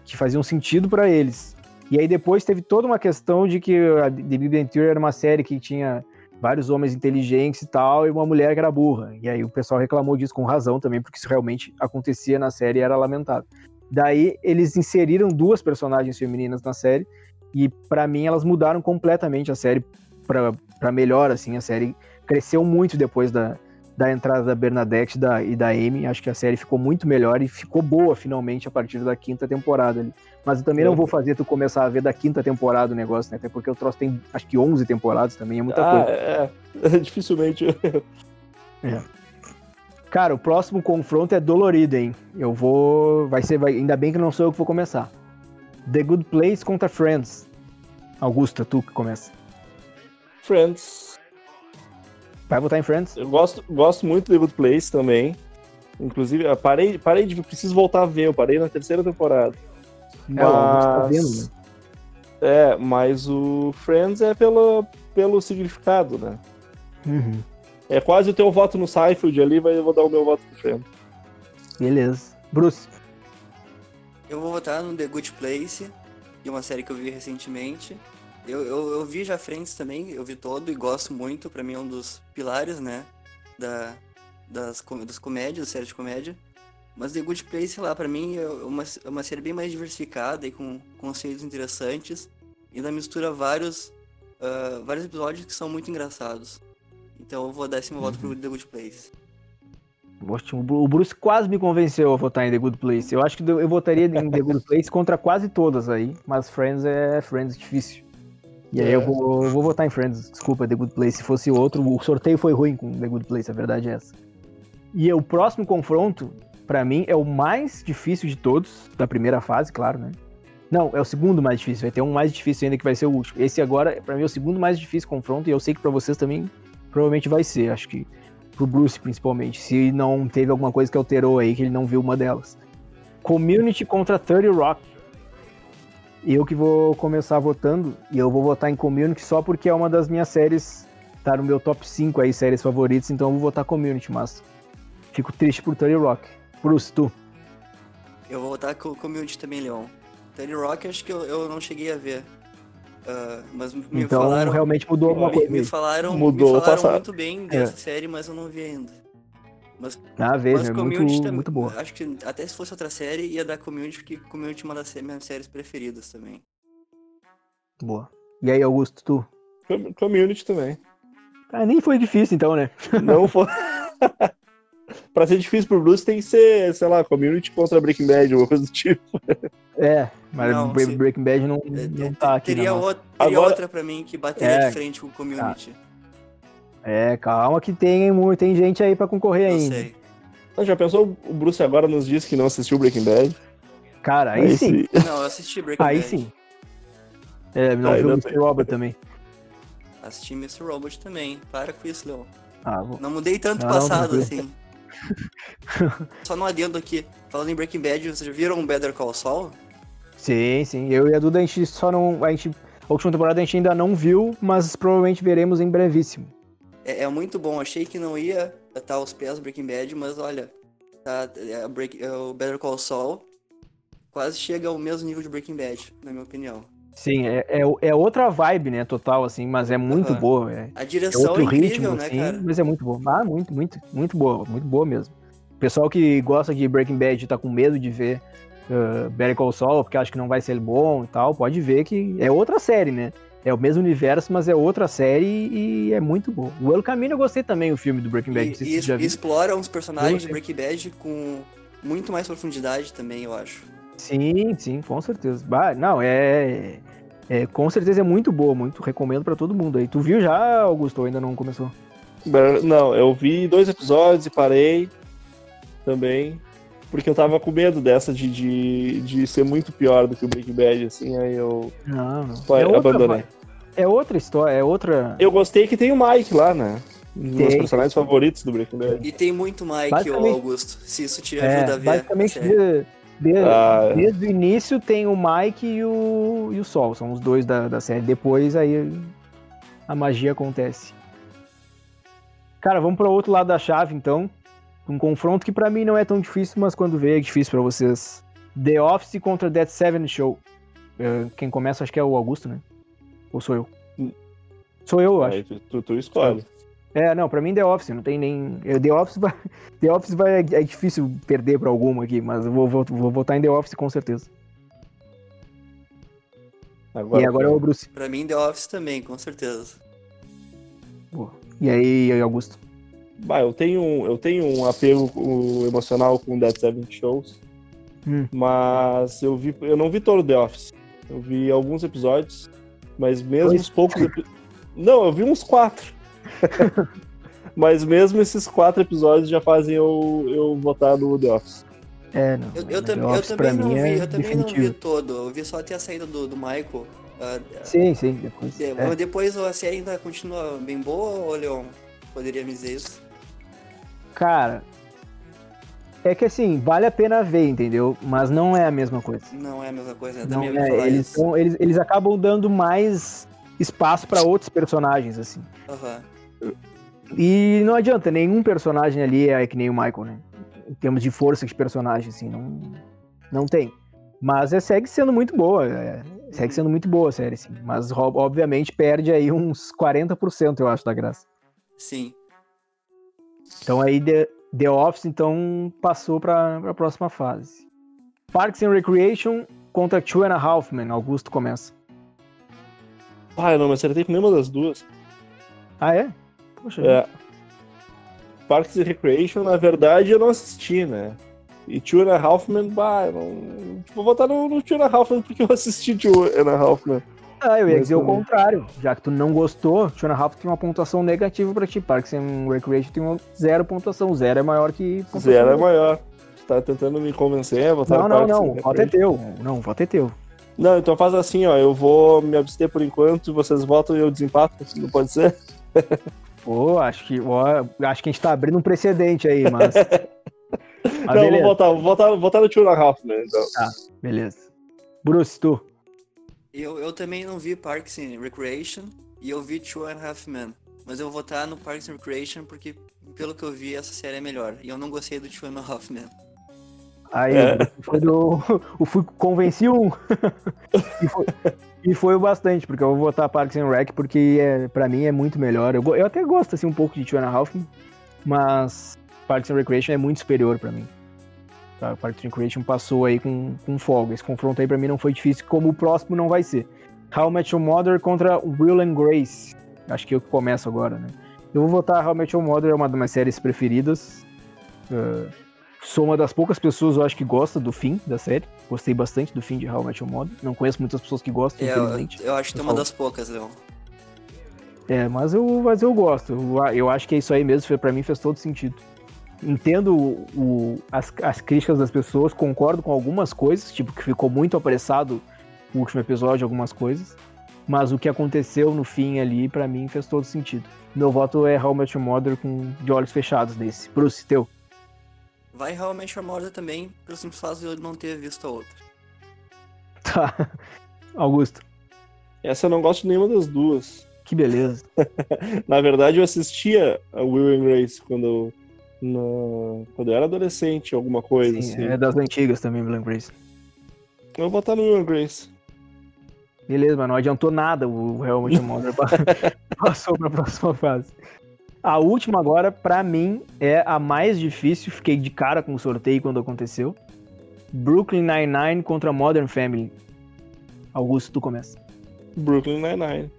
Speaker 1: que faziam sentido para eles. E aí depois teve toda uma questão de que a The Big Bang Theory era uma série que tinha vários homens inteligentes e tal, e uma mulher que era burra. E aí o pessoal reclamou disso com razão também, porque isso realmente acontecia na série e era lamentável. Daí eles inseriram duas personagens femininas na série, e para mim elas mudaram completamente a série para melhor, assim, a série cresceu muito depois da, da entrada da Bernadette da, e da Amy. Acho que a série ficou muito melhor e ficou boa finalmente a partir da quinta temporada ali. Mas eu também não vou fazer tu começar a ver da quinta temporada o negócio, né? Até porque o troço tem acho que 11 temporadas também, é muita ah, coisa.
Speaker 2: É, é. *laughs* dificilmente.
Speaker 1: é. Cara, o próximo confronto é dolorido, hein? Eu vou. Vai ser. Vai... Ainda bem que não sou eu que vou começar. The Good Place contra Friends. Augusta, tu que começa.
Speaker 2: Friends.
Speaker 1: Vai votar em Friends?
Speaker 2: Eu gosto, gosto muito de The Good Place também. Inclusive, parei, parei de. Preciso voltar a ver, eu parei na terceira temporada. É, tá mas... né? É, mas o Friends é pelo, pelo significado, né?
Speaker 1: Uhum.
Speaker 2: É quase o teu voto no Seinfeld ali, mas eu vou dar o meu voto pro Friends.
Speaker 1: Beleza. Bruce?
Speaker 3: Eu vou votar no The Good Place, de uma série que eu vi recentemente. Eu, eu, eu, vi já Friends também, eu vi todo e gosto muito, para mim é um dos pilares, né, da, das, das comédias, da série de comédia. Mas The Good Place, sei lá, pra mim é uma, é uma série bem mais diversificada e com conceitos interessantes. E ainda mistura vários, uh, vários episódios que são muito engraçados. Então eu vou dar esse meu voto pro uhum. The Good Place.
Speaker 1: O Bruce quase me convenceu a votar em The Good Place. Eu acho que eu votaria em The Good Place contra quase todas aí, mas Friends é Friends difícil. E aí eu é. vou, eu vou votar em Friends. Desculpa, The Good Place. Se fosse outro, o sorteio foi ruim com The Good Place, a verdade é essa. E o próximo confronto, para mim, é o mais difícil de todos, da primeira fase, claro, né? Não, é o segundo mais difícil. Vai ter um mais difícil ainda que vai ser o último. Esse agora, para mim, é o segundo mais difícil confronto, e eu sei que para vocês também provavelmente vai ser. Acho que pro Bruce, principalmente. Se não teve alguma coisa que alterou aí, que ele não viu uma delas. Community contra 30 Rock eu que vou começar votando, e eu vou votar em Community só porque é uma das minhas séries, tá no meu top 5 aí, séries favoritas, então eu vou votar Community, mas fico triste por Tony Rock. Bruce, tu?
Speaker 3: Eu vou votar com Community também, Leon. Tony Rock acho que eu, eu não cheguei a ver. Uh, mas me
Speaker 1: então,
Speaker 3: falaram,
Speaker 1: realmente mudou alguma coisa.
Speaker 3: Me, me falaram, mudou me falaram muito bem dessa é. série, mas eu não vi ainda. Mas,
Speaker 1: ah, veja, mas é muito, também, muito boa.
Speaker 3: Acho que até se fosse outra série, ia dar Community, porque Community é uma das minhas séries preferidas também.
Speaker 1: Boa. E aí, Augusto, tu?
Speaker 2: Com- Community também.
Speaker 1: Ah, nem foi difícil então, né?
Speaker 2: Não foi. *laughs* pra ser difícil pro Bruce tem que ser, sei lá, Community contra Breaking Bad, alguma coisa do tipo.
Speaker 1: É, mas
Speaker 3: Não,
Speaker 1: Bre-
Speaker 3: sim.
Speaker 1: Breaking Bad não,
Speaker 3: É,
Speaker 1: não
Speaker 3: é,
Speaker 1: tá aqui.
Speaker 3: teria outra, teria
Speaker 2: Agora-
Speaker 3: outra pra mim que bateria
Speaker 1: É.
Speaker 3: de frente com o community.
Speaker 1: É, calma que tem, tem gente aí pra concorrer
Speaker 3: Não
Speaker 1: ainda.
Speaker 3: sei.
Speaker 2: Ah, Já pensou o Bruce agora nos diz que não assistiu Breaking Bad?
Speaker 1: Cara, aí, sim. *laughs*
Speaker 3: Não, eu assisti Breaking
Speaker 1: Aí
Speaker 3: Bad.
Speaker 1: sim. É, não
Speaker 2: Aí
Speaker 1: viu o
Speaker 2: não
Speaker 1: Mr. Robert também.
Speaker 3: Assisti Mr. Robot também. Para com isso, Leon.
Speaker 1: Ah, vou...
Speaker 3: Não mudei tanto
Speaker 1: Não,
Speaker 3: passado,
Speaker 1: tranquilo.
Speaker 3: assim. *laughs* Só não adendo aqui. Falando em Breaking Bad, vocês viram Better Call Saul?
Speaker 1: Sim, sim. Eu e a Duda, a gente só não. A, gente, a última temporada a gente ainda não viu, mas provavelmente veremos em brevíssimo.
Speaker 3: É, é muito bom. Achei que não ia estar aos pés do Breaking Bad, mas olha, tá, é, Break- é, o Better Call Saul quase chega ao mesmo nível de Breaking Bad, na minha opinião.
Speaker 1: Sim, é, é, é outra vibe, né? Total, assim, mas é muito
Speaker 3: Aham.
Speaker 1: boa. É,
Speaker 3: A
Speaker 1: é
Speaker 3: direção é,
Speaker 1: outro
Speaker 3: incrível,
Speaker 1: ritmo,
Speaker 3: né,
Speaker 1: assim,
Speaker 3: cara?
Speaker 1: mas é muito boa. Ah, muito, muito, muito boa, muito boa mesmo. O pessoal que gosta de Breaking Bad tá com medo de ver uh, Better Call Saul, porque acha que não vai ser bom e tal, pode ver que é outra série, né? É o mesmo universo, mas é outra série e é muito boa. O El Camino eu gostei também, o filme do Breaking Bad.
Speaker 3: E, e
Speaker 1: já viu.
Speaker 3: explora uns personagens de
Speaker 1: Eu
Speaker 3: Breaking Bad com muito mais profundidade também, eu acho.
Speaker 1: Sim, sim, com certeza. Bah, não, é, é- Com certeza é muito boa, muito recomendo pra todo mundo aí. Tu viu já, Augusto, ou ainda não começou?
Speaker 2: Não, eu vi dois episódios e parei também. Porque eu tava com medo dessa de, de, de ser muito pior do que o Breaking Bad, assim, aí eu
Speaker 1: Não, não. É outra,
Speaker 2: abandonei.
Speaker 1: É outra história, é outra.
Speaker 2: Eu gostei que tem o Mike lá, né? Um dos meus personagens favoritos do Breaking Bad.
Speaker 3: E tem muito Mike, Augusto, se isso te
Speaker 1: É,
Speaker 3: ajuda a ver.
Speaker 1: basicamente. De- de-
Speaker 2: Ah.
Speaker 1: desde o início tem o Mike e o, e o Sol, são os dois da, da série. Depois aí a magia acontece. Cara, vamos para o outro lado da chave então. Um confronto que pra mim não é tão difícil, mas quando veio é difícil pra vocês. The Office contra Dead Seven Show. Eh, Quem começa acho que é o Augusto, né? Ou sou eu?
Speaker 2: Hum.
Speaker 1: Sou eu, eu acho.
Speaker 2: Aí tu, tu, tu escolhe.
Speaker 1: É, não, pra mim The Office, não tem nem. eu- The Office vai. *laughs* The Office vai. É difícil perder pra alguma aqui, mas eu vou, vou, vou votar em The Office com certeza.
Speaker 2: Agora,
Speaker 1: e agora é o Bruce.
Speaker 3: Pra mim, The Office também, com certeza.
Speaker 1: Boa. E aí, Augusto?
Speaker 2: Bah, eu tenho, um- eu tenho um apego emocional com Dead Seven Shows,
Speaker 1: Hum.
Speaker 2: mas eu vi, eu não vi todo The Office. Eu vi alguns episódios, mas mesmo
Speaker 1: Dois?
Speaker 2: os poucos Não, eu vi uns quatro. *laughs* mas mesmo esses quatro episódios já fazem eu, eu votar no The Office.
Speaker 1: É, não.
Speaker 3: Eu, eu, tam- eu
Speaker 1: Office
Speaker 3: também não
Speaker 1: mim
Speaker 3: vi,
Speaker 1: é
Speaker 3: eu também não vi
Speaker 1: definitivo.
Speaker 3: todo. Eu vi só até a saída do, do Michael. Ah,
Speaker 1: Sim, sim, depois.
Speaker 3: de-
Speaker 1: é.
Speaker 3: Depois a série ainda continua bem boa, ou Leon? Poderia me dizer isso?
Speaker 1: Cara. É que assim, vale a pena ver, entendeu? Mas não é a mesma coisa.
Speaker 3: Não é a mesma coisa, eu
Speaker 1: Não é,
Speaker 3: falar
Speaker 1: eles, são- eles, eles acabam dando mais espaço pra outros personagens, assim.
Speaker 3: Aham.
Speaker 1: E não adianta, nenhum personagem ali é que nem o Michael, né? Em termos de força de personagem, assim, não, não tem. Mas é, segue sendo muito boa, é, segue sendo muito boa a série, assim. Mas obviamente perde aí uns 40%, eu acho, da graça.
Speaker 3: Sim.
Speaker 1: Então aí The, The Office, então, passou pra, pra próxima fase. Parks and Recreation contra Two and a Half Men. Augusto começa.
Speaker 2: Ah, eu não me acertei com nenhuma das duas.
Speaker 1: Ah, é? Poxa,
Speaker 2: É. Parks and Recreation, na verdade, eu não assisti, né? E Two and a Half Men, bah, eu não... Vou votar no, no Two and a Half Men porque eu assisti Two and a Half Men.
Speaker 1: Ah, eu ia
Speaker 2: Mas
Speaker 1: dizer o contrário. Já que tu não gostou, Two and a Half tem uma pontuação negativa pra ti. Parks and Recreation tem uma zero pontuação. Zero é maior que
Speaker 2: Zero é maior. Tá tentando me convencer a votar
Speaker 1: Não,
Speaker 2: no
Speaker 1: não,
Speaker 2: Parks
Speaker 1: não. voto é teu. Não, o voto é teu.
Speaker 2: Não, então faz assim, ó. Eu vou me abster por enquanto, vocês votam e eu desempato. Não pode ser? *laughs*
Speaker 1: Pô, acho que, ó, acho que a gente tá abrindo um precedente aí, mas. *laughs* mas
Speaker 2: não, vou
Speaker 1: beleza,
Speaker 2: votar, vou votar, vou votar no Two and a Half Men, então.
Speaker 1: beleza. Bruce, tu.
Speaker 3: Eu, eu também não vi Parks and Recreation e eu vi Two and a Half Men. Mas eu vou votar no Parks and Recreation porque, pelo que eu vi, essa série é melhor. E eu não gostei do Two and a Half Men.
Speaker 1: Aí,
Speaker 2: É.
Speaker 1: foi do. O fui convenci um. *laughs* e, foi, e foi o bastante, porque eu vou votar Parks and Rec, porque é, pra mim é muito melhor. Eu, eu até gosto assim, um pouco de Two and a Half, mas Parks and Recreation é muito superior pra mim. Tá? Parks and Recreation passou aí com, com folga. Esse confronto aí pra mim não foi difícil, como o próximo não vai ser. How I Met Your Mother contra Will and Grace. Acho que eu começo agora, né? Eu vou votar How I Met Your Mother, é uma das minhas séries preferidas. Uh, sou uma das poucas pessoas, eu acho, que gosta do fim da série. Gostei bastante do fim de How I Met Your Mother. Não conheço muitas pessoas que gostam,
Speaker 3: É,
Speaker 1: infelizmente.
Speaker 3: eu, eu acho que é uma das poucas, Leon.
Speaker 1: É, mas eu, mas eu gosto. Eu, eu acho que é isso aí mesmo, foi- pra mim fez todo sentido. Entendo o- o- as, as críticas das pessoas, concordo com algumas coisas, tipo que ficou muito apressado o último episódio, algumas coisas. Mas o que aconteceu no fim ali, pra mim, fez todo sentido. Meu voto é How Met Your Mother com de olhos fechados nesse. Bruce, teu.
Speaker 3: Vai realmente a Mother também, pelo simples fato de eu não ter visto a outra.
Speaker 1: Tá. Augusto,
Speaker 2: Essa eu não gosto de nenhuma das duas.
Speaker 1: que beleza. *laughs*
Speaker 2: Na verdade, eu assistia a Will and Grace quando eu, na- quando eu era adolescente, alguma coisa
Speaker 1: Sim,
Speaker 2: assim.
Speaker 1: é das antigas também, Blank Grace.
Speaker 2: Eu vou botar no Will and Grace.
Speaker 1: Beleza, mas não adiantou nada o Real Madrid Mother passou para a próxima fase. A última agora, pra mim, é a mais difícil. Fiquei de cara com o sorteio quando aconteceu. Brooklyn Nine-Nine contra Modern Family. Augusto, tu começa.
Speaker 2: Brooklyn Nine-Nine.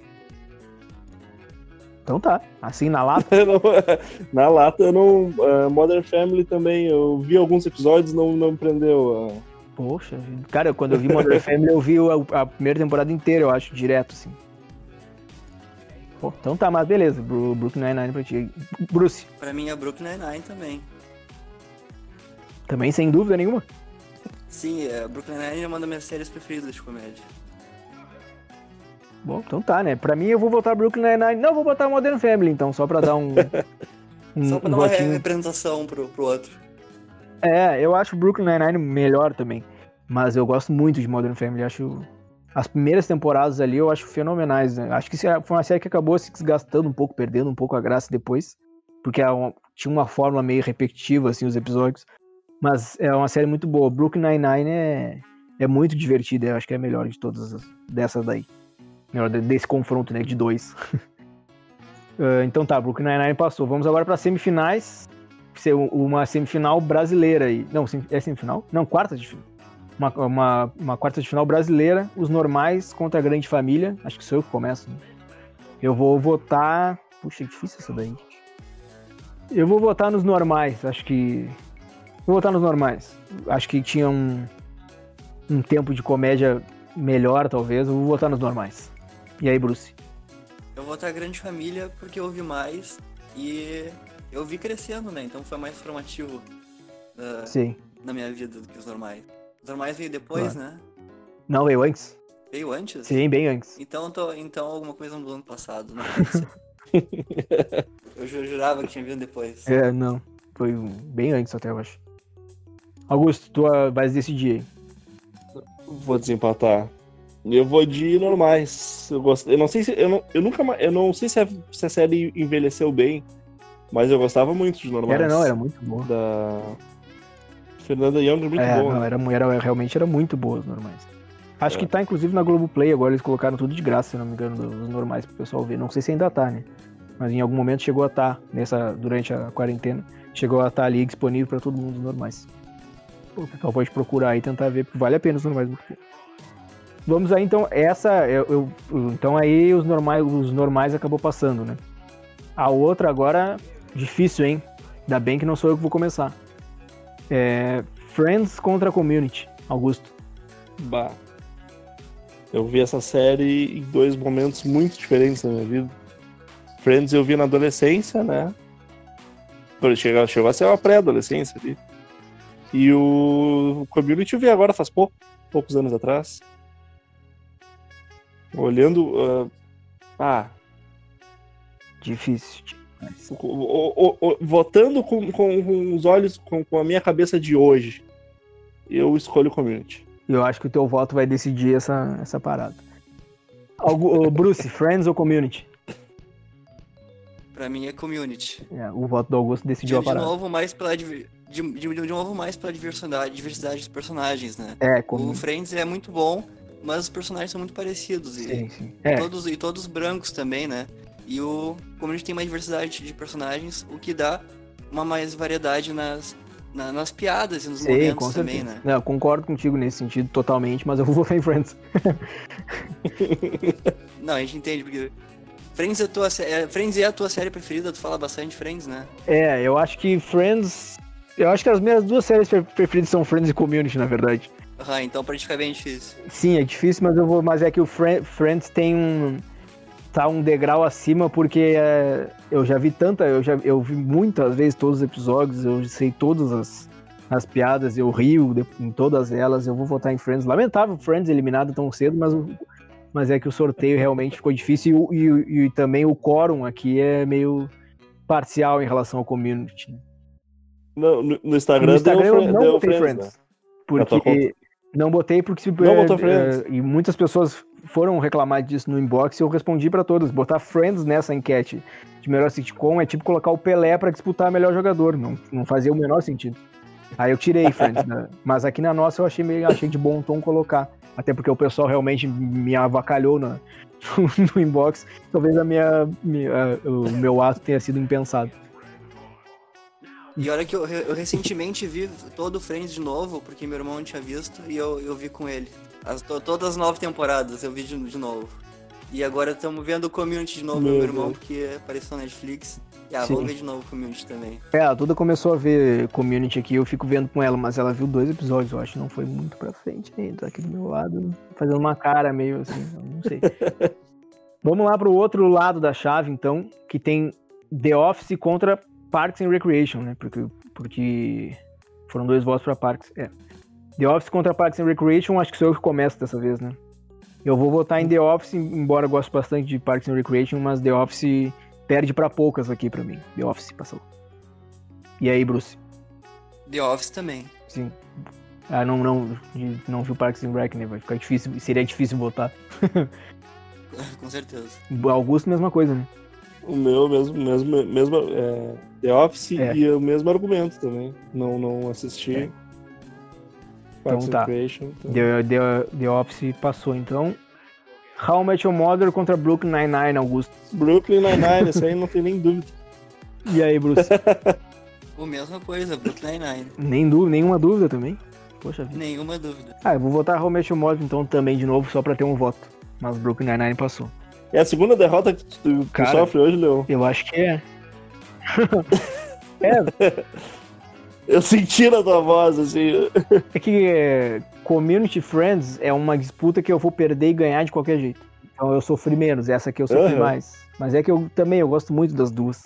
Speaker 1: Então tá, assim na lata. *laughs*
Speaker 2: Na lata, eu não. eh, Modern Family também, eu vi alguns episódios não não me prendeu. ah.
Speaker 1: Poxa, cara, quando eu vi Modern *laughs* Family, eu vi a, a primeira temporada inteira, eu acho, direto, assim. Pô, então tá, mas beleza. Bru- Brooklyn Nine-Nine pra ti. Bruce,
Speaker 3: Pra mim é Brooklyn Nine-Nine também.
Speaker 1: também sem dúvida nenhuma.
Speaker 3: Sim, é, Brooklyn Nine-Nine é uma das minhas séries preferidas de comédia.
Speaker 1: Bom, então tá, né? Pra mim eu vou botar Brooklyn Nine-Nine. Não, vou botar Modern Family, então, só pra dar um. *laughs* um
Speaker 3: Só pra
Speaker 1: um
Speaker 3: dar uma
Speaker 1: votinho.
Speaker 3: representação pro, pro outro.
Speaker 1: É, eu acho Brooklyn Nine-Nine melhor também. Mas eu gosto muito de Modern Family. Acho. As primeiras temporadas ali eu acho fenomenais, né? Acho que foi uma série que acabou se desgastando um pouco, perdendo um pouco a graça depois. Porque é uma- tinha uma fórmula meio repetitiva, assim, os episódios. Mas é uma série muito boa. Brooklyn Nine-Nine é, é muito divertida. Eu acho que é a melhor de todas as, dessas daí. Melhor de- desse confronto, né? De dois. *laughs* Ah, então tá, Brooklyn Nine-Nine passou. Vamos agora para semifinais. Ser uma semifinal brasileira aí. Não, é semifinal? Não, quarta de final. Uma, uma, uma quarta de final brasileira. Os normais contra a grande família. Acho que sou eu que começo. Né? Eu vou votar. Puxa, que difícil essa daí. Eu vou votar nos normais. Acho que. Vou votar nos normais. Acho que tinha um, um tempo de comédia melhor, talvez. Eu vou votar nos normais. E aí, Bruce?
Speaker 3: Eu vou estar Grande Família porque eu vi mais e eu vi crescendo, né? Então foi mais formativo
Speaker 1: Sim.
Speaker 3: na minha vida do que os normais. Os normais veio depois, né?
Speaker 1: Não, veio antes?
Speaker 3: Veio antes?
Speaker 1: Sim, bem antes.
Speaker 3: Então, eu tô, então alguma coisa mudou ano passado, ser. *laughs* Eu ju- jurava que tinha vindo depois.
Speaker 1: É, não. Foi bem antes até, eu acho. Augusto, tu vais decidir aí.
Speaker 2: Vou desempatar. Eu vou de normais. Eu, gosto, eu não sei se. Eu, não, eu nunca. Eu não sei se a, se a série envelheceu bem, mas eu gostava muito de normais.
Speaker 1: Era não, era muito boa.
Speaker 2: Da. Fernanda Young é muito
Speaker 1: é,
Speaker 2: boa.
Speaker 1: não,
Speaker 2: né?
Speaker 1: era, era, realmente era muito boa os normais. Acho
Speaker 2: É.
Speaker 1: que tá inclusive na Globoplay agora, eles colocaram tudo de graça, se não me engano, os normais pro pessoal ver. Não sei se ainda tá, né? Mas em algum momento chegou a estar, nessa, durante a quarentena, chegou a estar ali disponível pra todo mundo os normais. O pessoal pode procurar aí e tentar ver, porque vale a pena os normais. Vamos aí então, essa, eu- eu- então aí os normais, os normais acabou passando, né? A outra agora, difícil, hein? Ainda bem que não sou eu que vou começar. É, Friends contra Community, Augusto.
Speaker 2: Bah. Eu vi essa série em dois momentos muito diferentes na minha vida. Friends eu vi na adolescência, né? Chegou, chegou a ser uma pré-adolescência ali. E o Community eu vi agora faz pouco, poucos anos atrás. Olhando. ah, ah,
Speaker 1: Difícil.
Speaker 2: O- o- o- votando com, com- com os olhos, com, com a minha cabeça de hoje, eu escolho o Community.
Speaker 1: Eu acho que o teu voto vai decidir essa, essa parada. Ô, Bruce, Friends ou Community?
Speaker 3: Pra mim é Community.
Speaker 1: É, o voto do Augusto
Speaker 3: De,
Speaker 1: decidiu a
Speaker 3: de
Speaker 1: parada.
Speaker 3: novo, mais pela de, de, de novo mais pela diversidade, diversidade dos personagens, né?
Speaker 1: É,
Speaker 3: O. Friends é muito bom, mas os personagens são muito parecidos. E
Speaker 1: Sim, sim. É,
Speaker 3: todos, e todos brancos também, né? E o Community tem uma diversidade de personagens, o que dá uma mais variedade nas, na- nas piadas e nos momentos também, né?
Speaker 1: Não, concordo contigo nesse sentido totalmente, mas eu vou votar em Friends. *laughs*
Speaker 3: Não, a gente entende, porque. Friends é, a tua, é, Friends é a tua série preferida, tu fala bastante Friends, né?
Speaker 1: É, eu acho que Friends. Eu acho que as minhas duas séries pre- preferidas são Friends e Community, na verdade.
Speaker 3: Ah, então pra ti fica bem difícil.
Speaker 1: Sim, é difícil, mas eu vou. Mas é que o Fri- Friends tem um. Tá um degrau acima, porque é, eu já vi tanta. Eu já eu vi muitas vezes todos os episódios, eu sei todas as, as piadas, eu rio de- em todas elas. Eu vou votar em Friends. Lamentável Friends eliminado tão cedo, mas, mas é que o sorteio realmente ficou difícil e, e, e também o quórum aqui é meio parcial em relação ao community. né?
Speaker 2: No, no- no Instagram,
Speaker 1: No Instagram
Speaker 2: deu,
Speaker 1: eu não
Speaker 2: deu
Speaker 1: botei
Speaker 2: Friends,
Speaker 1: Friends.
Speaker 2: né? Tua
Speaker 1: Porque não botei porque se
Speaker 2: Não
Speaker 1: é,
Speaker 2: botou Friends.
Speaker 1: é, e muitas pessoas foram reclamar disso no inbox e eu respondi pra todas. Botar Friends nessa enquete de melhor sitcom é tipo colocar o Pelé pra disputar melhor jogador, não, não fazia o menor sentido. Aí eu tirei Friends, né? *laughs* mas aqui na nossa eu achei meio achei de bom tom colocar, até porque o pessoal realmente me avacalhou na, *laughs* no inbox. Talvez a minha, minha- o meu ato tenha sido impensado.
Speaker 3: E olha que eu, eu recentemente vi todo o Friends de novo, porque meu irmão não tinha visto, e eu, eu vi com ele. As, to- todas as nove temporadas eu vi de, de novo. E agora estamos vendo o Community de novo,
Speaker 2: Meu
Speaker 3: meu irmão,
Speaker 2: Deus.
Speaker 3: porque apareceu na Netflix. E ah,
Speaker 1: Sim.
Speaker 3: vamos ver de novo o Community também.
Speaker 1: É, a Duda começou a ver Community aqui, eu fico vendo com ela, mas ela viu dois episódios, eu acho, não foi muito pra frente ainda, tá aqui do meu lado, fazendo uma cara meio assim, não sei. *laughs* Vamos lá pro outro lado da chave, então, que tem The Office contra Parks and Recreation, né, porque, porque foram dois votos pra Parks, é. The Office contra Parks and Recreation, acho que sou eu que começo dessa vez, né. Eu vou votar em The Office, embora eu goste bastante de Parks and Recreation, mas The Office perde pra poucas aqui pra mim. The Office passou. E aí, Bruce?
Speaker 3: The Office também.
Speaker 1: Sim. Ah, não, não, não viu Parks and Rec, né? Vai ficar difícil, seria difícil votar. *laughs*
Speaker 3: Com certeza.
Speaker 1: Augusto, mesma coisa, né?
Speaker 2: O meu mesmo, mesmo, mesmo é, The Office
Speaker 1: É.
Speaker 2: e o mesmo argumento também. Não, não assisti.
Speaker 1: É. Então tá.
Speaker 2: Então-
Speaker 1: The, The, The Office passou, então. How I Met Your Mother contra Brooklyn Nine-Nine, Augusto.
Speaker 2: Brooklyn Nine-Nine, *laughs* isso aí não tem nem dúvida.
Speaker 1: E aí, Bruce? *laughs*
Speaker 3: O mesma coisa, Brooklyn Nine-Nine.
Speaker 1: Nem dúvida, nenhuma dúvida também? Poxa vida.
Speaker 3: Nenhuma dúvida.
Speaker 1: Ah, eu vou votar How I Met Your Mother, então, também, de novo, só pra ter um voto. Mas Brooklyn Nine-Nine passou.
Speaker 2: É a segunda derrota que tu, tu
Speaker 1: Cara.
Speaker 2: sofre hoje, Leon.
Speaker 1: Eu acho que é. *laughs* é,
Speaker 2: Eu senti na tua voz, assim.
Speaker 1: É que é, Community Friends é uma disputa que eu vou perder e ganhar de qualquer jeito. Então eu sofri menos, essa aqui eu sofri
Speaker 2: Aham.
Speaker 1: mais. Mas é que eu também eu gosto muito das duas.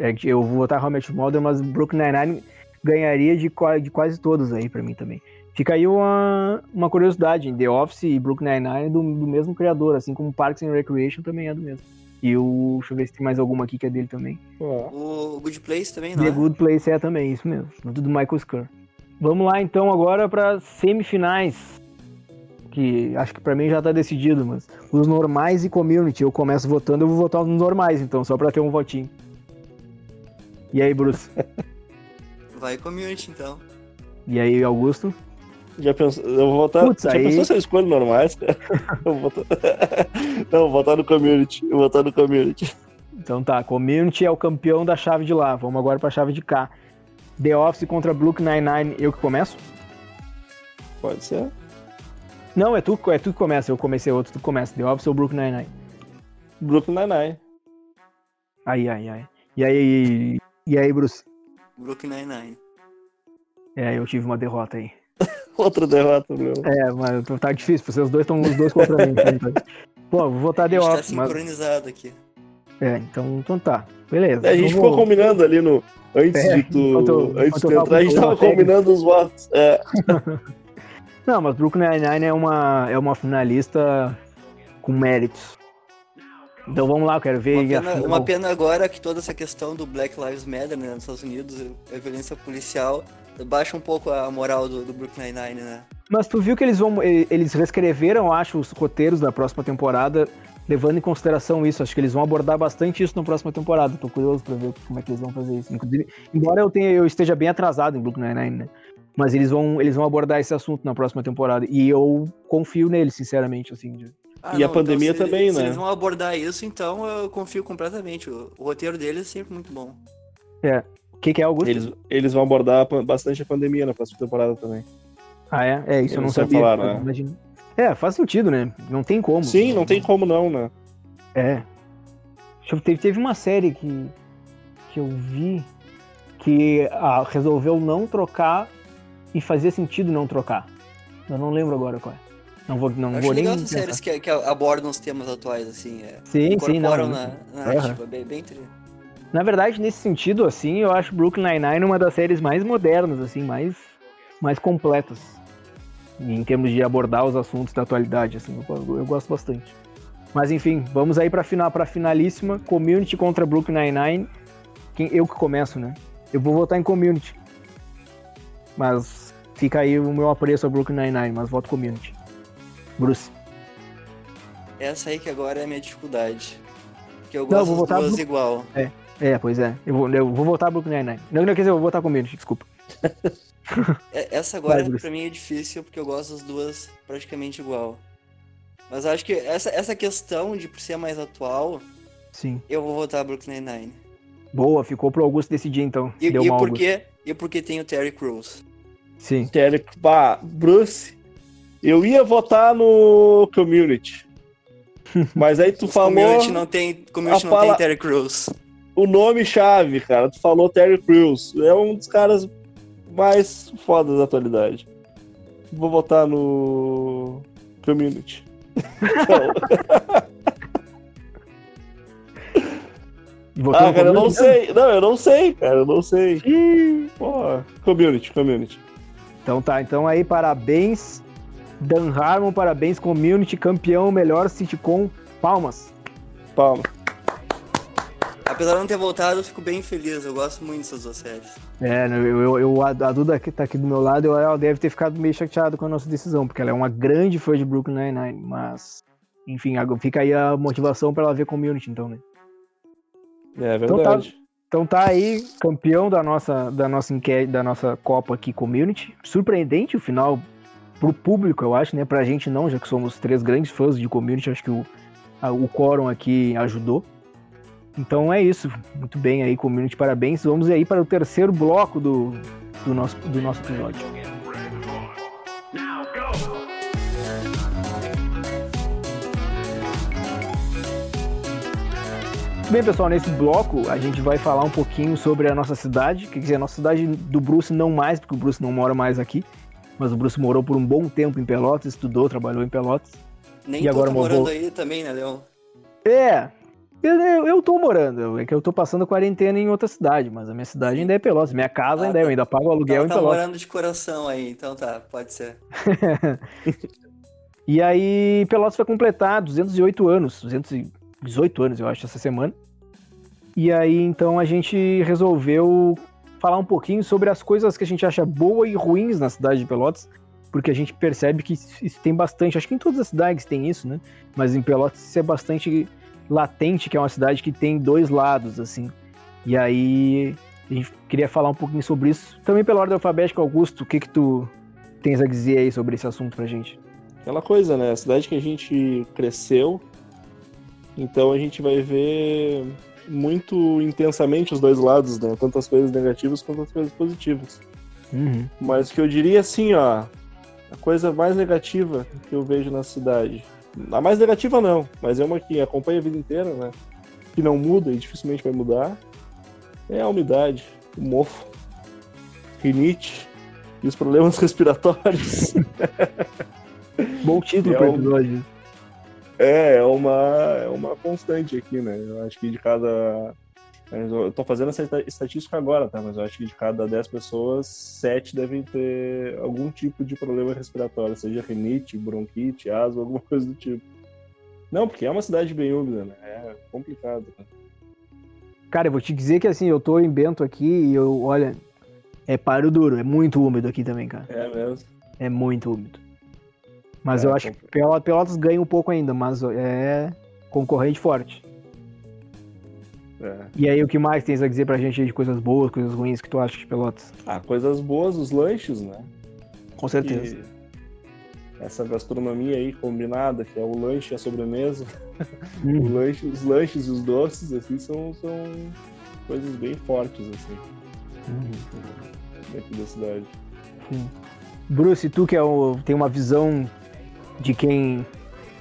Speaker 1: É eu vou votar How Mother, mas Brooklyn Nine-Nine ganharia de, de quase todas aí pra mim também. Fica aí uma, uma curiosidade, The Office e Brooklyn Nine-Nine é do, do mesmo criador, assim como Parks and Recreation também é do mesmo. E o, deixa eu ver se tem mais alguma aqui que é dele também.
Speaker 3: O Good Place também, não
Speaker 1: The
Speaker 3: é?
Speaker 1: Good Place é também, isso mesmo. Tudo do Michael Scur. Vamos lá então agora para semifinais. Que acho que pra mim já tá decidido, mas os normais e community, eu começo votando, eu vou votar nos normais, então, só pra ter um votinho. E aí, Bruce?
Speaker 3: Vai Community, então.
Speaker 1: E aí, Augusto?
Speaker 2: Já pensou, eu vou votar.
Speaker 1: Putz,
Speaker 2: já
Speaker 1: aí-
Speaker 2: pensou se eu escolho normais, cara? *laughs* Eu vou votar. *laughs* Não, vou votar no community. Eu vou votar no community.
Speaker 1: Então tá, community é o campeão da chave de lá. Vamos agora pra chave de cá. The Office contra Brooklyn Nine-Nine, eu que começo?
Speaker 2: Pode ser.
Speaker 1: Não, é tu, é tu que começa, eu comecei outro, tu começa. The Office ou Brooklyn Nine-Nine?
Speaker 2: Brooklyn Nine-Nine.
Speaker 1: Ai, ai, ai. E aí, e aí, Bruce?
Speaker 3: Brooklyn Nine-Nine.
Speaker 1: É, eu tive uma derrota aí.
Speaker 2: Outra derrota, meu.
Speaker 1: É, mas tá difícil, vocês dois estão os dois contra mim. então *laughs* Pô, vou votar
Speaker 3: A
Speaker 1: The
Speaker 3: gente tá
Speaker 1: Office, mas...
Speaker 3: sincronizado aqui.
Speaker 1: É, então, então tá. Beleza.
Speaker 2: A gente
Speaker 1: então
Speaker 2: ficou
Speaker 1: vou-
Speaker 2: combinando ali no. Antes
Speaker 1: É,
Speaker 2: de tu.
Speaker 1: enquanto
Speaker 2: antes
Speaker 1: enquanto
Speaker 2: de entrar, a gente tava combinando os votos. É. *laughs*
Speaker 1: Não, mas Brooklyn Nine-Nine é uma, é uma finalista com méritos. Então vamos lá, eu quero ver...
Speaker 3: Uma
Speaker 1: a
Speaker 3: pena, uma pena agora que toda essa questão do Black Lives Matter né, nos Estados Unidos, a violência policial, baixa um pouco a moral do, do Brooklyn Nine-Nine, né?
Speaker 1: Mas tu viu que eles vão. Eles reescreveram, acho, os roteiros da próxima temporada, levando em consideração isso. Acho que eles vão abordar bastante isso na próxima temporada. Tô curioso pra ver como é que eles vão fazer isso. Inclusive, embora eu, tenha, eu esteja bem atrasado em Brooklyn Nine-Nine, né? Mas eles vão, eles vão abordar esse assunto na próxima temporada. E eu confio neles, sinceramente, assim. de-
Speaker 3: Ah,
Speaker 2: E a pandemia
Speaker 3: se
Speaker 2: também,
Speaker 3: eles,
Speaker 2: né?
Speaker 3: Se eles vão abordar isso, então eu confio completamente. O, o roteiro deles é sempre muito bom.
Speaker 1: O que, que é, Augusto?
Speaker 2: Eles, eles vão abordar bastante a pandemia na próxima temporada também.
Speaker 1: Ah, é? É, isso eu não
Speaker 2: Eles
Speaker 1: sabia.
Speaker 2: falaram,
Speaker 1: mas
Speaker 2: né?
Speaker 1: imagino. É, faz sentido, né? Não tem como.
Speaker 2: Sim, não tem como não, né?
Speaker 1: É. Deixa eu- Teve, teve uma série que, que eu vi que ah, resolveu não trocar e fazia sentido não trocar. Eu não lembro agora qual é. Não vou, não
Speaker 3: Eu
Speaker 1: vou
Speaker 3: acho
Speaker 1: nem.
Speaker 3: legal séries que, que abordam os temas atuais, assim. É,
Speaker 1: Sim, sim, não.
Speaker 3: incorporam na, na narrativa. Bem, bem tri.
Speaker 1: Na verdade, nesse sentido, assim, eu acho Brooklyn Nine-Nine uma das séries mais modernas, assim, mais, mais completas. Em termos de abordar os assuntos da atualidade, assim, eu, eu gosto bastante. Mas enfim, vamos aí pra, final, pra finalíssima, Community contra Brooklyn Nine-Nine. Quem- Eu que começo, né? Eu vou votar em Community. Mas fica aí o meu apreço a Brooklyn Nine-Nine, mas voto Community. Bruce.
Speaker 3: Essa aí que agora é a minha dificuldade. Porque eu
Speaker 1: Não, eu
Speaker 3: gosto
Speaker 1: vou
Speaker 3: das
Speaker 1: votar
Speaker 3: duas
Speaker 1: no-
Speaker 3: igual.
Speaker 1: É, pois é. Eu vou, eu vou votar Brooklyn Nine-Nine. Não, não, quer dizer, eu vou votar Community, desculpa. *laughs*
Speaker 3: É- Essa agora
Speaker 1: Vai,
Speaker 3: pra mim é difícil porque eu gosto das duas praticamente igual. Mas acho que essa, essa questão de por ser mais atual,
Speaker 1: Sim.
Speaker 3: eu vou votar Brooklyn Nine-Nine.
Speaker 1: Boa, ficou pro Augusto decidir então.
Speaker 3: E,
Speaker 1: Deu
Speaker 3: e,
Speaker 1: mal,
Speaker 3: porque, e porque tem o Terry Crews.
Speaker 1: Sim.
Speaker 2: Terry, bah, Bruce, eu ia votar no Community. *laughs* Mas aí tu falou
Speaker 3: Community não tem, community
Speaker 2: a
Speaker 3: não
Speaker 2: fala-
Speaker 3: tem Terry Crews.
Speaker 2: O nome chave, cara. Tu falou Terry Crews. É um dos caras mais fodas da atualidade. Vou votar no Community. *laughs* Então, ah, cara, eu não sei. Não, eu não sei, cara. Eu não sei.
Speaker 1: Ih.
Speaker 2: Pô, community, community.
Speaker 1: Então tá, então aí parabéns. Dan Harmon, parabéns, Community, campeão, melhor sitcom, palmas.
Speaker 2: Palma.
Speaker 3: Apesar de não ter voltado, eu fico bem feliz. Eu gosto muito dessas duas séries.
Speaker 1: É, eu, eu, eu- a Duda que tá aqui do meu lado, eu- ela deve ter ficado meio chateada com a nossa decisão, porque ela é uma grande fã de Brooklyn Nine-Nine, mas... Enfim, fica aí a motivação pra ela ver Community, então, né?
Speaker 2: É
Speaker 1: Então tá.
Speaker 2: verdade.
Speaker 1: Então tá aí, campeão da nossa, da nossa enquete, da nossa Copa aqui, Community. Surpreendente o final pro público, eu acho, né? Pra gente não, já que somos três grandes fãs de Community, acho que o, a- o quórum aqui ajudou. Então é isso. Muito bem aí, Community, parabéns. Vamos aí para o terceiro bloco do, do, nosso, do nosso episódio. Bem, pessoal, nesse bloco a gente vai falar um pouquinho sobre a nossa cidade. Quer dizer, a nossa cidade do Bruce não mais, porque o Bruce não mora mais aqui. Mas o Bruce morou por um bom tempo em Pelotas, estudou, trabalhou em Pelotas.
Speaker 3: Nem
Speaker 1: E agora eu
Speaker 3: morando aí também, né, Leon?
Speaker 1: É, eu, eu, eu tô morando, é que eu tô passando quarentena em outra cidade, mas a minha cidade ainda é Pelotas, minha casa
Speaker 3: Ah,
Speaker 1: ainda é,
Speaker 3: tá.
Speaker 1: eu ainda pago aluguel
Speaker 3: Tá,
Speaker 1: em
Speaker 3: tá
Speaker 1: Pelotas.
Speaker 3: morando de coração aí, então tá, pode ser. *laughs*
Speaker 1: E aí, Pelotas vai completar 208 anos, 218 anos, eu acho, essa semana. E aí, então, a gente resolveu falar um pouquinho sobre as coisas que a gente acha boas e ruins na cidade de Pelotas, porque a gente percebe que isso tem bastante, acho que em todas as cidades tem isso, né? Mas em Pelotas isso é bastante latente, que é uma cidade que tem dois lados, assim. E aí, a gente queria falar um pouquinho sobre isso. Também pela ordem alfabética, Augusto, o que que tu tens a dizer aí sobre esse assunto pra gente?
Speaker 2: Aquela coisa, né? A cidade que a gente cresceu. Então a gente vai ver muito intensamente os dois lados, né? Tanto as coisas negativas quanto as coisas positivas.
Speaker 1: Uhum.
Speaker 2: Mas que eu diria assim, ó. A coisa mais negativa que eu vejo na cidade. A mais negativa não, mas é uma que acompanha a vida inteira, né? Que não muda e dificilmente vai mudar. É a umidade, o mofo, rinite e os problemas *laughs* respiratórios. *laughs*
Speaker 1: Bom título
Speaker 2: É um-
Speaker 1: episódio.
Speaker 2: É, é uma, é uma constante aqui, né? Eu acho que de cada. Eu tô fazendo essa esta- estatística agora, tá? Mas eu acho que de cada 10 pessoas, 7 devem ter algum tipo de problema respiratório, seja rinite, bronquite, asma, *laughs* alguma coisa do tipo. Não, porque é uma cidade bem úmida, né? É complicado. Né?
Speaker 1: Cara, eu vou te dizer que assim, eu tô em Bento aqui e eu, olha, é paro duro, é muito úmido aqui também, cara.
Speaker 2: É mesmo.
Speaker 1: É muito úmido. Mas
Speaker 2: É,
Speaker 1: eu acho que Pelotas ganha um pouco ainda, mas é concorrente forte.
Speaker 2: É.
Speaker 1: E aí, o que mais tens a dizer pra gente aí de coisas boas, coisas ruins que tu acha de Pelotas?
Speaker 2: Ah, coisas boas, os lanches, né?
Speaker 1: Com certeza.
Speaker 2: Que essa gastronomia aí combinada, que é o lanche e a sobremesa. *laughs* O
Speaker 1: Uhum.
Speaker 2: lanche, os lanches e os doces, assim, são, são coisas bem fortes, assim,
Speaker 1: Uhum.
Speaker 2: daqui da cidade.
Speaker 1: Bruce, tu que é o- tem uma visão de quem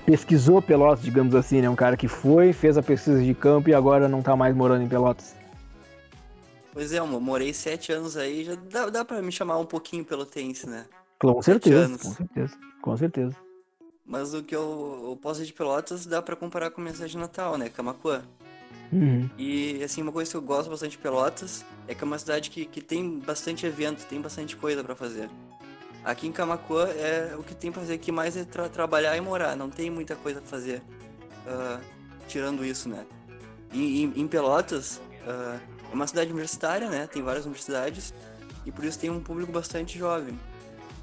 Speaker 1: pesquisou Pelotas, digamos assim, né? Um cara que foi, fez a pesquisa de campo e agora não tá mais morando em Pelotas.
Speaker 3: Pois é, eu morei sete anos aí, já dá, dá pra me chamar um pouquinho pelotense, né?
Speaker 1: Com certeza, com certeza, com certeza.
Speaker 3: Mas o que eu, eu posso dizer de Pelotas dá pra comparar com a minha cidade de Natal, né? Camacuã.
Speaker 1: Uhum.
Speaker 3: E, assim, uma coisa que eu gosto bastante de Pelotas é que é uma cidade que, que tem bastante evento, tem bastante coisa para fazer. Aqui em Camacuã, é, o que tem pra fazer aqui mais é tra trabalhar e morar, não tem muita coisa pra fazer, uh, tirando isso, né? E, em, em Pelotas, uh, é uma cidade universitária, né? Tem várias universidades e por isso tem um público bastante jovem.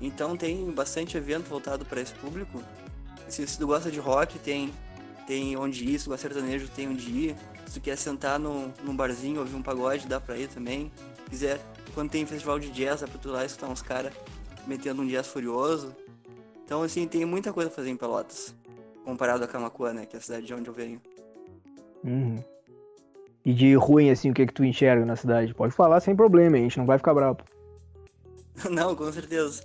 Speaker 3: Então tem bastante evento voltado para esse público. Se, tu gosta de rock, tem tem onde ir, se gosta de sertanejo, tem onde ir. Se tu quer sentar no, num barzinho, ouvir um pagode, dá pra ir também. Se quiser, quando tem festival de jazz, dá pra tu lá escutar uns caras metendo um jazz furioso. Então, assim, tem muita coisa a fazer em Pelotas. Comparado a Camacuã, né? Que é a cidade de onde eu venho.
Speaker 1: Uhum. E de ruim, assim, o que, é que tu enxerga na cidade? Pode falar sem problema, a gente não vai ficar bravo. *laughs*
Speaker 3: não, com certeza.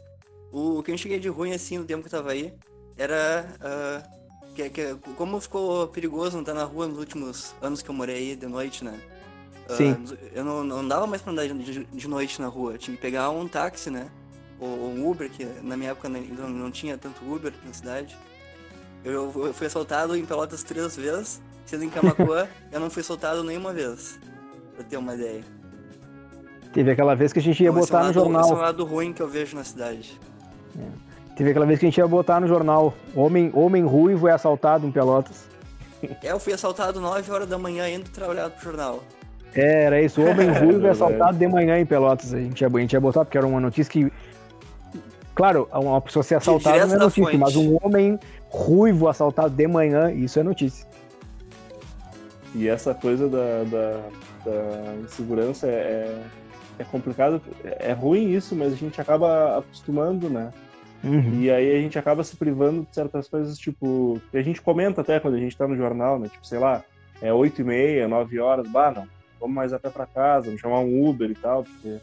Speaker 3: O, o que eu enxerguei de ruim, assim, no tempo que eu tava aí, era uh, que, que, como ficou perigoso andar na rua nos últimos anos que eu morei aí de noite, né?
Speaker 1: Sim.
Speaker 3: Uh, eu não, não dava mais pra andar de, de, noite na rua. Tinha que pegar um táxi, né? Ou, ou um Uber, que na minha época não, não tinha tanto Uber na cidade. Eu, eu fui assaltado em Pelotas três vezes, sendo em Camacuã, *laughs* eu não fui assaltado nenhuma vez. Pra ter uma ideia.
Speaker 1: Teve aquela vez que a gente ia então, botar
Speaker 3: é
Speaker 1: no jornal.
Speaker 3: Esse é um lado ruim que eu vejo na cidade.
Speaker 1: É. Teve aquela vez que a gente ia botar no jornal: Homem, homem ruivo é assaltado em Pelotas.
Speaker 3: É, eu fui assaltado 9 horas da manhã indo trabalhar pro jornal.
Speaker 1: É, era isso. Homem *laughs* ruivo é assaltado de manhã em Pelotas. A gente ia, a gente ia botar, porque era uma notícia que. Claro, uma pessoa ser assaltada não é notícia, mas um homem ruivo assaltado de manhã, isso é notícia.
Speaker 2: E essa coisa da, da, da insegurança é, é complicado. É ruim isso, mas a gente acaba acostumando, né?
Speaker 1: Uhum.
Speaker 2: E aí a gente acaba se privando de certas coisas, tipo, que a gente comenta até quando a gente tá no jornal, né? Tipo, sei lá, é 8 e meia, 9 horas, bah, não, vamos mais até para casa, vamos chamar um Uber e tal, porque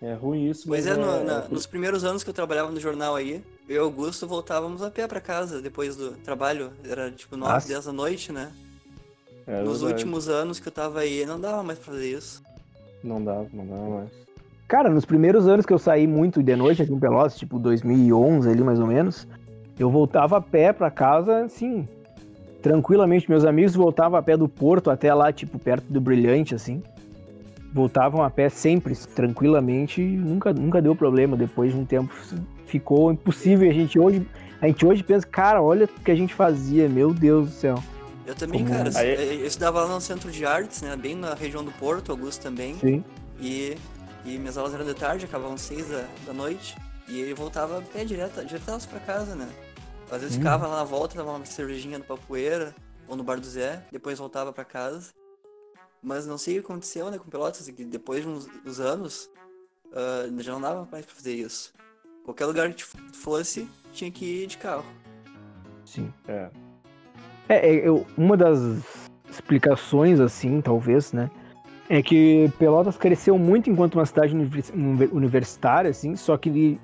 Speaker 2: é ruim isso.
Speaker 3: Pois é, é, no, na, é... nos primeiros anos que eu trabalhava no jornal aí, eu e Augusto voltávamos a pé para casa depois do trabalho, era tipo 9, Nossa. 10 da noite, né? É, nos verdade. últimos anos que eu tava aí, não dava mais pra fazer isso.
Speaker 2: Não dava, não dava mais.
Speaker 1: Cara, nos primeiros anos que eu saí muito de noite aqui em Pelotas, tipo 2011 ali mais ou menos, eu voltava a pé para casa, assim, tranquilamente. Meus amigos voltavam a pé do Porto até lá, tipo, perto do Brilhante, assim. Voltavam a pé sempre, tranquilamente, e nunca, nunca deu problema. Depois de um tempo ficou impossível. A gente hoje, a gente hoje pensa, cara, olha o que a gente fazia, meu Deus do céu.
Speaker 3: Eu também, Como... cara. Aí... Eu estudava lá no centro de artes, né? Bem na região do Porto, Augusto também.
Speaker 1: Sim.
Speaker 3: E e minhas aulas eram de tarde, acabavam seis da, da noite. E ele voltava a pé direto, direto pra casa, né? Às vezes hum. ficava lá na volta, dava uma cervejinha no Papoeira ou no Bar do Zé, depois voltava para casa. Mas não sei o que aconteceu, né, com Pelotas, que depois de uns, uns anos, uh, já não dava mais pra fazer isso. Qualquer lugar que fosse, tinha que ir de carro.
Speaker 1: Sim. É. É, é eu, uma das explicações, assim, talvez, né, é que Pelotas cresceu muito enquanto uma cidade universitária, assim, só que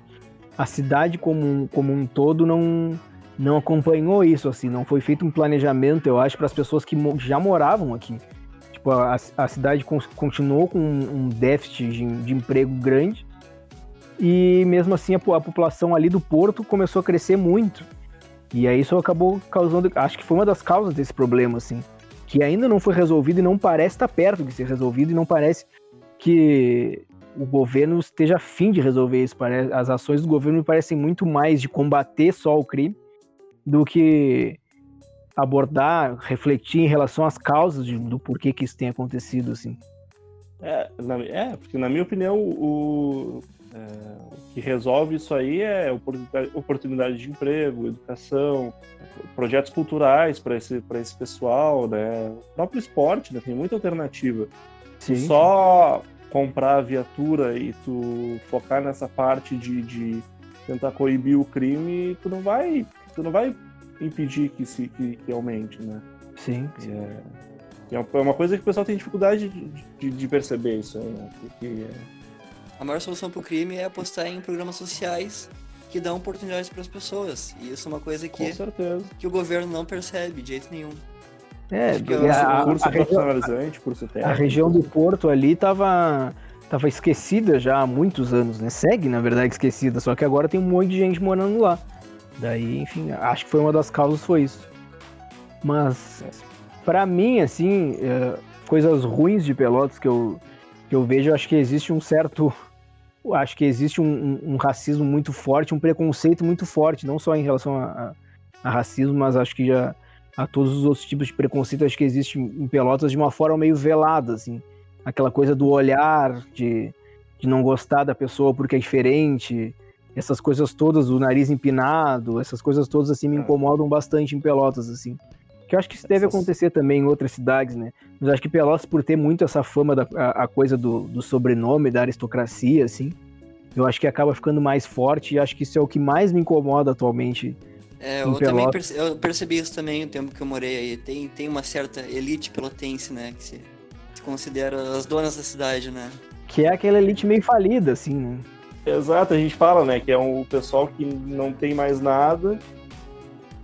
Speaker 1: a cidade como, como um todo não, não acompanhou isso, assim, não foi feito um planejamento, eu acho, para as pessoas que já moravam aqui. Tipo, a, a cidade continuou com um déficit de, de emprego grande e mesmo assim a, a população ali do Porto começou a crescer muito. E aí isso acabou causando, acho que foi uma das causas desse problema, assim que ainda não foi resolvido e não parece estar perto de ser resolvido e não parece que o governo esteja afim de resolver isso. As ações do governo me parecem muito mais de combater só o crime do que abordar, refletir em relação às causas de, do porquê que isso tem acontecido assim.
Speaker 2: É, na, é porque na minha opinião o, é, o que resolve isso aí é oportunidade, oportunidade de emprego, educação, projetos culturais para esse, esse pessoal, né? O próprio esporte, né? Tem muita alternativa.
Speaker 1: Sim.
Speaker 2: Só comprar a viatura e tu focar nessa parte de, de tentar coibir o crime, tu não vai, tu não vai impedir que se que, que aumente, né?
Speaker 1: Sim. sim.
Speaker 2: É, é uma coisa que o pessoal tem dificuldade de, de, de perceber isso aí, né? Porque,
Speaker 3: a maior solução para o crime é apostar em programas sociais que dão oportunidades para as pessoas. E isso é uma coisa que, que o governo não percebe de jeito nenhum.
Speaker 1: É,
Speaker 3: Acho que
Speaker 1: porque
Speaker 3: eu-
Speaker 1: a,
Speaker 2: curso
Speaker 1: a região,
Speaker 2: profissionalizante, curso
Speaker 1: a
Speaker 2: técnico.
Speaker 1: região do Porto ali tava, tava esquecida já há muitos anos, né? Segue, na verdade, esquecida, só que agora tem um monte de gente morando lá. Daí, enfim, acho que foi uma das causas foi isso. Mas, pra mim, assim, é, coisas ruins de Pelotas que eu, que eu vejo, eu acho que existe um certo. Acho que existe um, um- um racismo muito forte, um preconceito muito forte, não só em relação a, a- a racismo, mas acho que já a todos os outros tipos de preconceito, acho que existe em Pelotas de uma forma meio velada, assim. Aquela coisa do olhar, de, de não gostar da pessoa porque é diferente, essas coisas todas, o nariz empinado, essas coisas todas, assim, me
Speaker 2: Ah.
Speaker 1: incomodam bastante em Pelotas, assim. Que eu acho que isso deve acontecer também em outras cidades, né? Mas acho que Pelotas, por ter muito essa fama da a, a coisa do, do sobrenome, da aristocracia, assim, eu acho que acaba ficando mais forte e acho que isso é o que mais me incomoda atualmente.
Speaker 3: É, eu também
Speaker 1: Pelotas.
Speaker 3: perce- eu percebi isso também no tempo que eu morei aí. Tem, tem uma certa elite pelotense, né? Que se, se considera as donas da cidade, né?
Speaker 1: Que é aquela elite meio falida, assim, né?
Speaker 2: Exato, a gente fala, né, que é um pessoal que não tem mais nada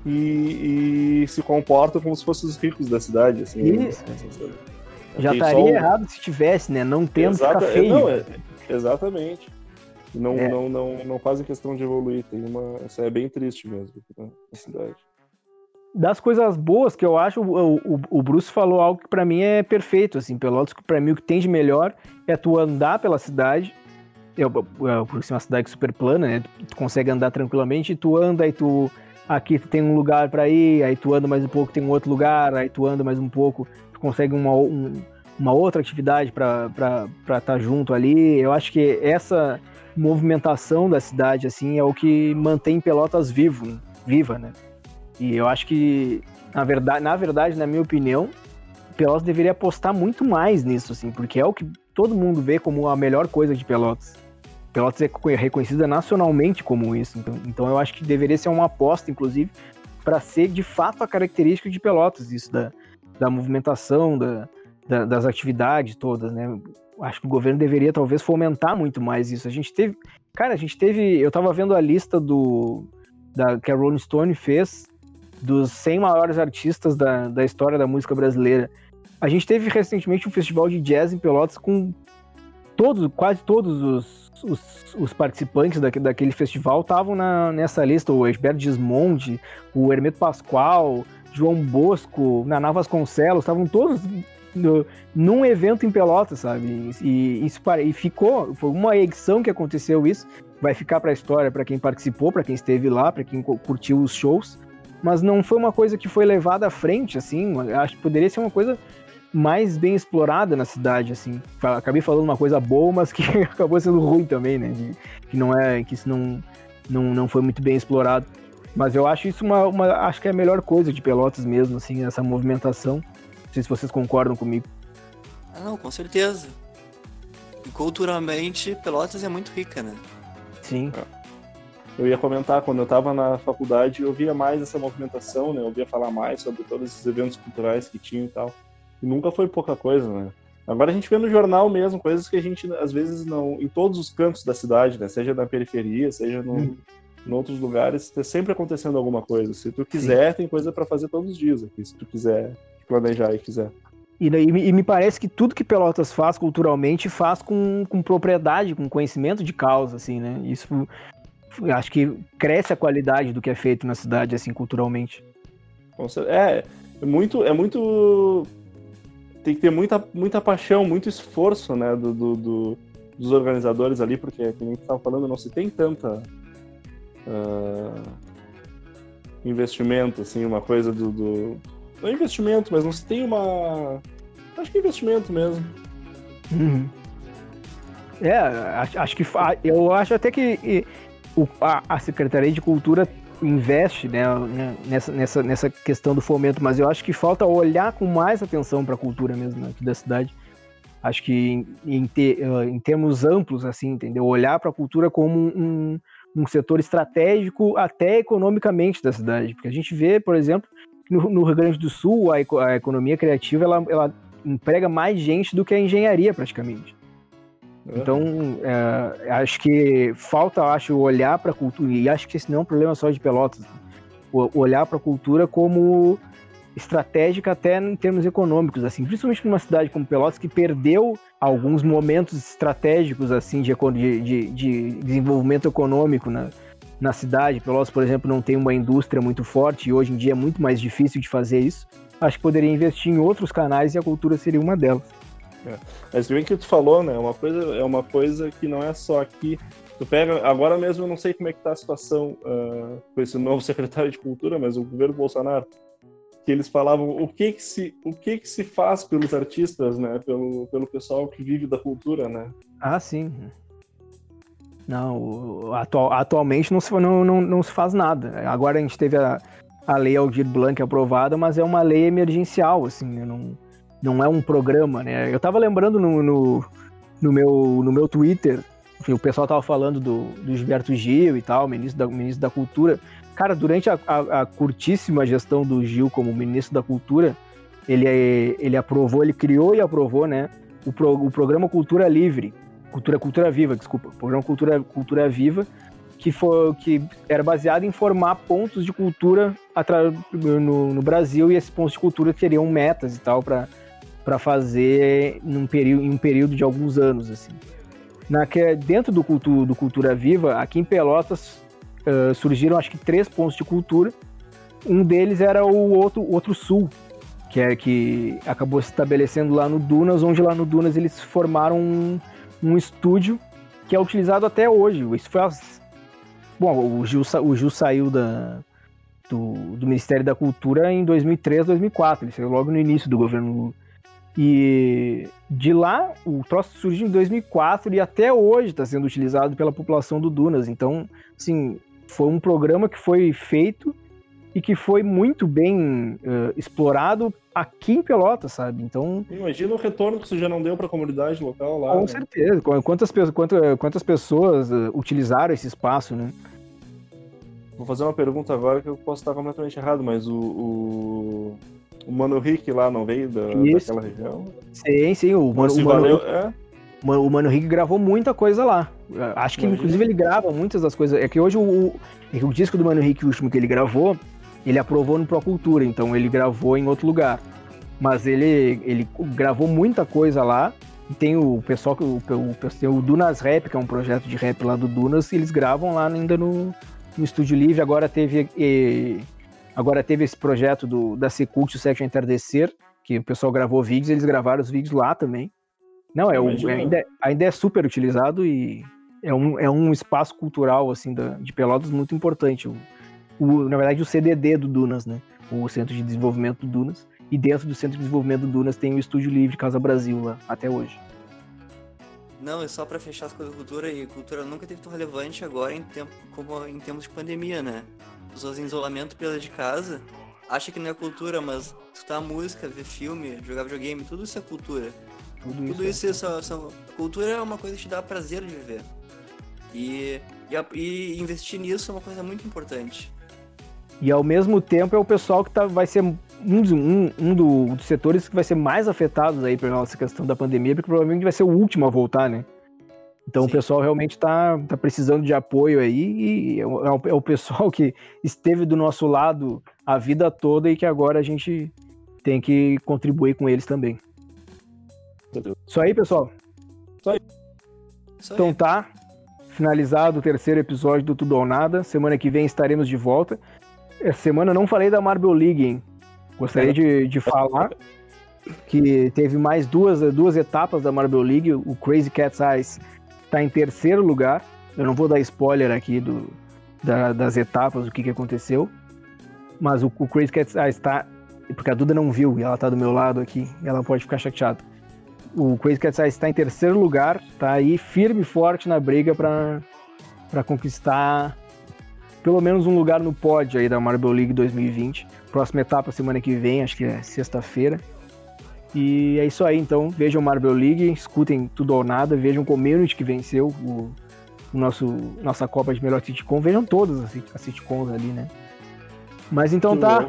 Speaker 2: e, e se comporta como se fossem os ricos da cidade, assim.
Speaker 1: Isso. Já
Speaker 2: Tem só
Speaker 1: estaria
Speaker 2: o-
Speaker 1: errado se tivesse, né? Não tendo
Speaker 2: Exata-
Speaker 1: ficar
Speaker 2: é,
Speaker 1: feio.
Speaker 2: Não, é- exatamente. Não,
Speaker 1: É.
Speaker 2: não, não, não fazem questão de evoluir. Tem uma, isso é bem triste mesmo na na cidade.
Speaker 1: Das coisas boas que eu acho, o, o, o Bruce falou algo que pra mim é perfeito, assim, Pelotas, que pra mim o que tem de melhor é tu andar pela cidade, eu, eu, por ser uma cidade super plana, né, tu consegue andar tranquilamente, e tu anda, aí tu, aqui tu tem um lugar pra ir, aí tu anda mais um pouco, tem um outro lugar, aí tu anda mais um pouco, tu consegue uma, um- uma outra atividade pra estar tá junto ali, eu acho que essa movimentação da cidade, assim, é o que mantém Pelotas vivo, viva, né, e eu acho que, na verdade, na verdade, na minha opinião, Pelotas deveria apostar muito mais nisso, assim, porque é o que todo mundo vê como a melhor coisa de Pelotas. Pelotas é co- reconhecida nacionalmente como isso, então, então eu acho que deveria ser uma aposta, inclusive, para ser de fato a característica de Pelotas, isso da, da movimentação, da, da- das atividades todas, né? Acho que o governo deveria talvez fomentar muito mais isso. A gente teve, cara, a gente teve, eu tava vendo a lista do da, que a Rolling Stone fez dos 100 maiores artistas da, da história da música brasileira. A gente teve recentemente um festival de jazz em Pelotas com todos, quase todos os, os, os participantes daque- daquele festival estavam nessa lista. O Egberto Gismondi, o Hermeto Pascoal, João Bosco, Naná Vasconcelos, estavam todos no- num evento em Pelotas, sabe? E, pare- e ficou, foi uma edição que aconteceu isso. Vai ficar para a história para quem participou, para quem esteve lá, para quem cu- curtiu os shows mas não foi uma coisa que foi levada à frente, assim. Acho que poderia ser uma coisa mais bem explorada na cidade, assim. Acabei falando uma coisa boa, mas que *laughs* acabou sendo ruim também, né? De- que não é, que isso não, não, não foi muito bem explorado. Mas eu acho isso uma, uma, acho que é a melhor coisa de Pelotas mesmo, assim, essa movimentação. Não sei se vocês concordam comigo.
Speaker 3: Ah, não, com certeza. E culturalmente, Pelotas é muito rica, né?
Speaker 1: Sim.
Speaker 2: Eu ia comentar, quando eu estava na faculdade, eu via mais essa movimentação, né? Eu via falar mais sobre todos esses eventos culturais que tinham e tal. E nunca foi pouca coisa, né? Agora a gente vê no jornal mesmo coisas que a gente, às vezes, não. Em todos os cantos da cidade, né? Seja na periferia, seja no,
Speaker 1: Hum.
Speaker 2: em outros lugares, tá sempre acontecendo alguma coisa. Se tu quiser, tem coisa para fazer todos os dias aqui, se tu quiser planejar e quiser.
Speaker 1: E, daí- e me parece que tudo que Pelotas faz culturalmente faz com, com propriedade, com conhecimento de causa, assim, né? Isso acho que cresce a qualidade do que é feito na cidade, assim, culturalmente.
Speaker 2: É, é muito, é muito. Tem que ter muita, muita paixão, muito esforço, né, do, do- do- dos organizadores ali, porque, como a gente estava falando, não se tem tanta ah, investimento, assim, uma coisa do, do- Não é investimento, mas não se tem uma. Acho que é investimento mesmo.
Speaker 1: Uhum. É, acho, acho que eu acho até que e, o- a, a Secretaria de Cultura investe né, né, nessa, nessa, nessa questão do fomento, mas eu acho que falta olhar com mais atenção para a cultura mesmo né, aqui da cidade. Acho que em, em, te- eh, em termos amplos, assim, entendeu? Olhar para a cultura como um, um setor estratégico até economicamente da cidade, porque a gente vê, por exemplo, no, no Rio Grande do Sul a, a economia criativa ela, ela emprega mais gente do que a engenharia praticamente. Então, é, acho que falta, acho, olhar para a cultura, e acho que esse não é um problema só de Pelotas, olhar para a cultura como estratégica até em termos econômicos, assim, principalmente numa cidade como Pelotas que perdeu alguns momentos estratégicos assim de, de, de desenvolvimento econômico na cidade. Pelotas, por exemplo, não tem uma indústria muito forte e hoje em dia é muito mais difícil de fazer isso. Acho que poderia investir em outros canais e a cultura seria uma delas.
Speaker 2: É. Mas bem que tu falou, né? Uma coisa, é uma coisa que não é só aqui. Tu pega, agora mesmo eu não sei como é que tá a situação uh, com esse novo *laughs* secretário de cultura, mas o governo Bolsonaro que eles falavam o que que se o que que se faz pelos artistas, né, pelo, pelo pessoal que vive da cultura, né?
Speaker 1: Ah, sim. Não, atual, atualmente não se, não, não, não se faz nada. Agora a gente teve a, a lei Aldir Blanc aprovada, mas é uma lei emergencial, assim, né? não, não é um programa, né? Eu tava lembrando no, no, no meu, no meu Twitter, enfim, o pessoal tava falando do, do Gilberto Gil e tal, ministro da, ministro da Cultura. Cara, durante a, a, a, curtíssima gestão do Gil como ministro da Cultura, ele, ele aprovou, ele criou e aprovou, né, o, pro, o programa Cultura Livre, Cultura Cultura Viva, desculpa, programa Cultura, Cultura Viva, que, foi, que era baseado em formar pontos de cultura no, no Brasil e esses pontos de cultura teriam metas e tal para fazer num período, em um período de alguns anos, assim. Na, que, dentro do, cultu, do Cultura Viva, aqui em Pelotas, uh, surgiram acho que três pontos de cultura. Um deles era o outro, outro sul, que é que acabou se estabelecendo lá no Dunas, onde lá no Dunas eles formaram um, um estúdio que é utilizado até hoje. Isso foi as... Bom, o Gil, o Gil saiu da, do, do, Ministério da Cultura em 2003, 2004. Ele saiu logo no início do governo E de lá, o troço surgiu em 2004 e até hoje está sendo utilizado pela população do Dunas. Então, assim, foi um programa que foi feito e que foi muito bem uh, explorado aqui em Pelotas, sabe? Então.
Speaker 2: Imagina o retorno que isso já não deu para a comunidade local lá.
Speaker 1: Com né? certeza. Quantas, quantas, quantas pessoas uh, utilizaram esse espaço, né?
Speaker 2: Vou fazer uma pergunta agora que eu posso estar completamente errado, mas o, o, o Mano Rick lá não veio da, daquela região?
Speaker 1: Sim, sim. O Mano, o Mano, valeu, é? o Mano Rick gravou muita coisa lá. Acho que, Imagina. inclusive, ele grava muitas das coisas. É que hoje o, é o disco do Mano Rick, o último que ele gravou, ele aprovou no Procultura, então ele gravou em outro lugar. Mas ele, ele gravou muita coisa lá. E tem o pessoal, o, o, o Dunas Rap, que é um projeto de rap lá do Dunas, e eles gravam lá ainda no, no Estúdio Livre. Agora teve, e, agora teve esse projeto do, da Secult, o Section Entardecer, que o pessoal gravou vídeos, eles gravaram os vídeos lá também. Não, é, o, ainda, ainda é super utilizado e é um, é um espaço cultural assim da, de Pelotas muito importante. O, o, na verdade, o CDD do Dunas, né? O Centro de Desenvolvimento do Dunas. E dentro do Centro de Desenvolvimento do Dunas tem o Estúdio Livre Casa Brasil lá, até hoje.
Speaker 3: Não, é só para fechar as coisas da cultura, e cultura nunca teve tão relevante agora em tempo, como em tempos de pandemia, né? Pessoas em isolamento pela de casa, acha que não é cultura, mas escutar música, ver filme, jogar videogame, tudo isso é cultura. Tudo, tudo isso, isso é. Essa, cultura é uma coisa que te dá prazer de viver. E, e, e, investir nisso é uma coisa muito importante.
Speaker 1: E ao mesmo tempo é o pessoal que tá, vai ser um, um, um do, dos setores que vai ser mais afetados aí pela nossa questão da pandemia, porque provavelmente vai ser o último a voltar, né? Então Sim. o pessoal realmente está tá precisando de apoio aí e é o, é o pessoal *laughs* que esteve do nosso lado a vida toda e que agora a gente tem que contribuir com eles também. Isso aí, pessoal. Isso aí. Então tá, finalizado o terceiro episódio do Tudo ou Nada. Semana que vem estaremos de volta. Essa semana não falei da Marvel League, hein? Gostaria de, de falar que teve mais duas, duas etapas da Marvel League. O Crazy Cat's Eyes está em terceiro lugar. Eu não vou dar spoiler aqui do, da, das etapas, do que, que aconteceu. Mas o, o Crazy Cat's Eyes está. Porque a Duda não viu e ela está do meu lado aqui. Ela pode ficar chateada o Crazy Cat Size está em terceiro lugar, tá aí firme e forte na briga para conquistar pelo menos um lugar no pódio aí da Marble League 2020. Próxima etapa semana que vem, acho que é sexta-feira. E é isso aí, então. Vejam Marble League, escutem tudo ou nada, vejam o Community que venceu o, o nosso, nossa Copa de Melhor Sitcom. Vejam todas as, as sitcoms ali, né? Mas então tá.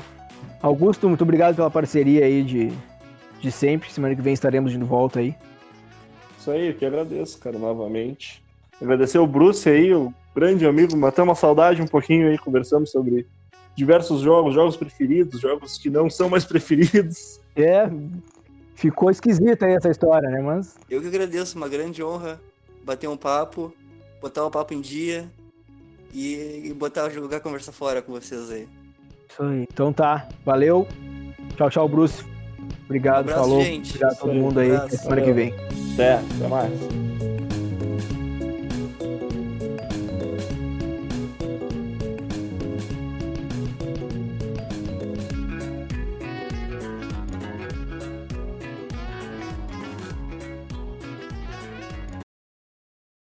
Speaker 1: Augusto, muito obrigado pela parceria aí de, de sempre. Semana que vem estaremos de volta aí.
Speaker 2: Isso aí, eu que agradeço, cara, novamente. Agradecer o Bruce aí, o grande amigo, matamos uma saudade um pouquinho aí, conversamos sobre diversos jogos, jogos preferidos, jogos que não são mais *laughs* preferidos.
Speaker 1: É, ficou esquisita aí essa história, né? Mas.
Speaker 3: Eu que agradeço, uma grande honra bater um papo, botar o papo em dia e, e botar jogar conversa fora com vocês aí.
Speaker 1: Isso aí. Então tá, valeu. Tchau, tchau, Bruce. Obrigado,
Speaker 3: Um abraço,
Speaker 1: falou.
Speaker 3: gente.
Speaker 1: Obrigado a todo mundo aí.
Speaker 3: um abraço.
Speaker 1: Até semana que vem.
Speaker 2: Até, até mais.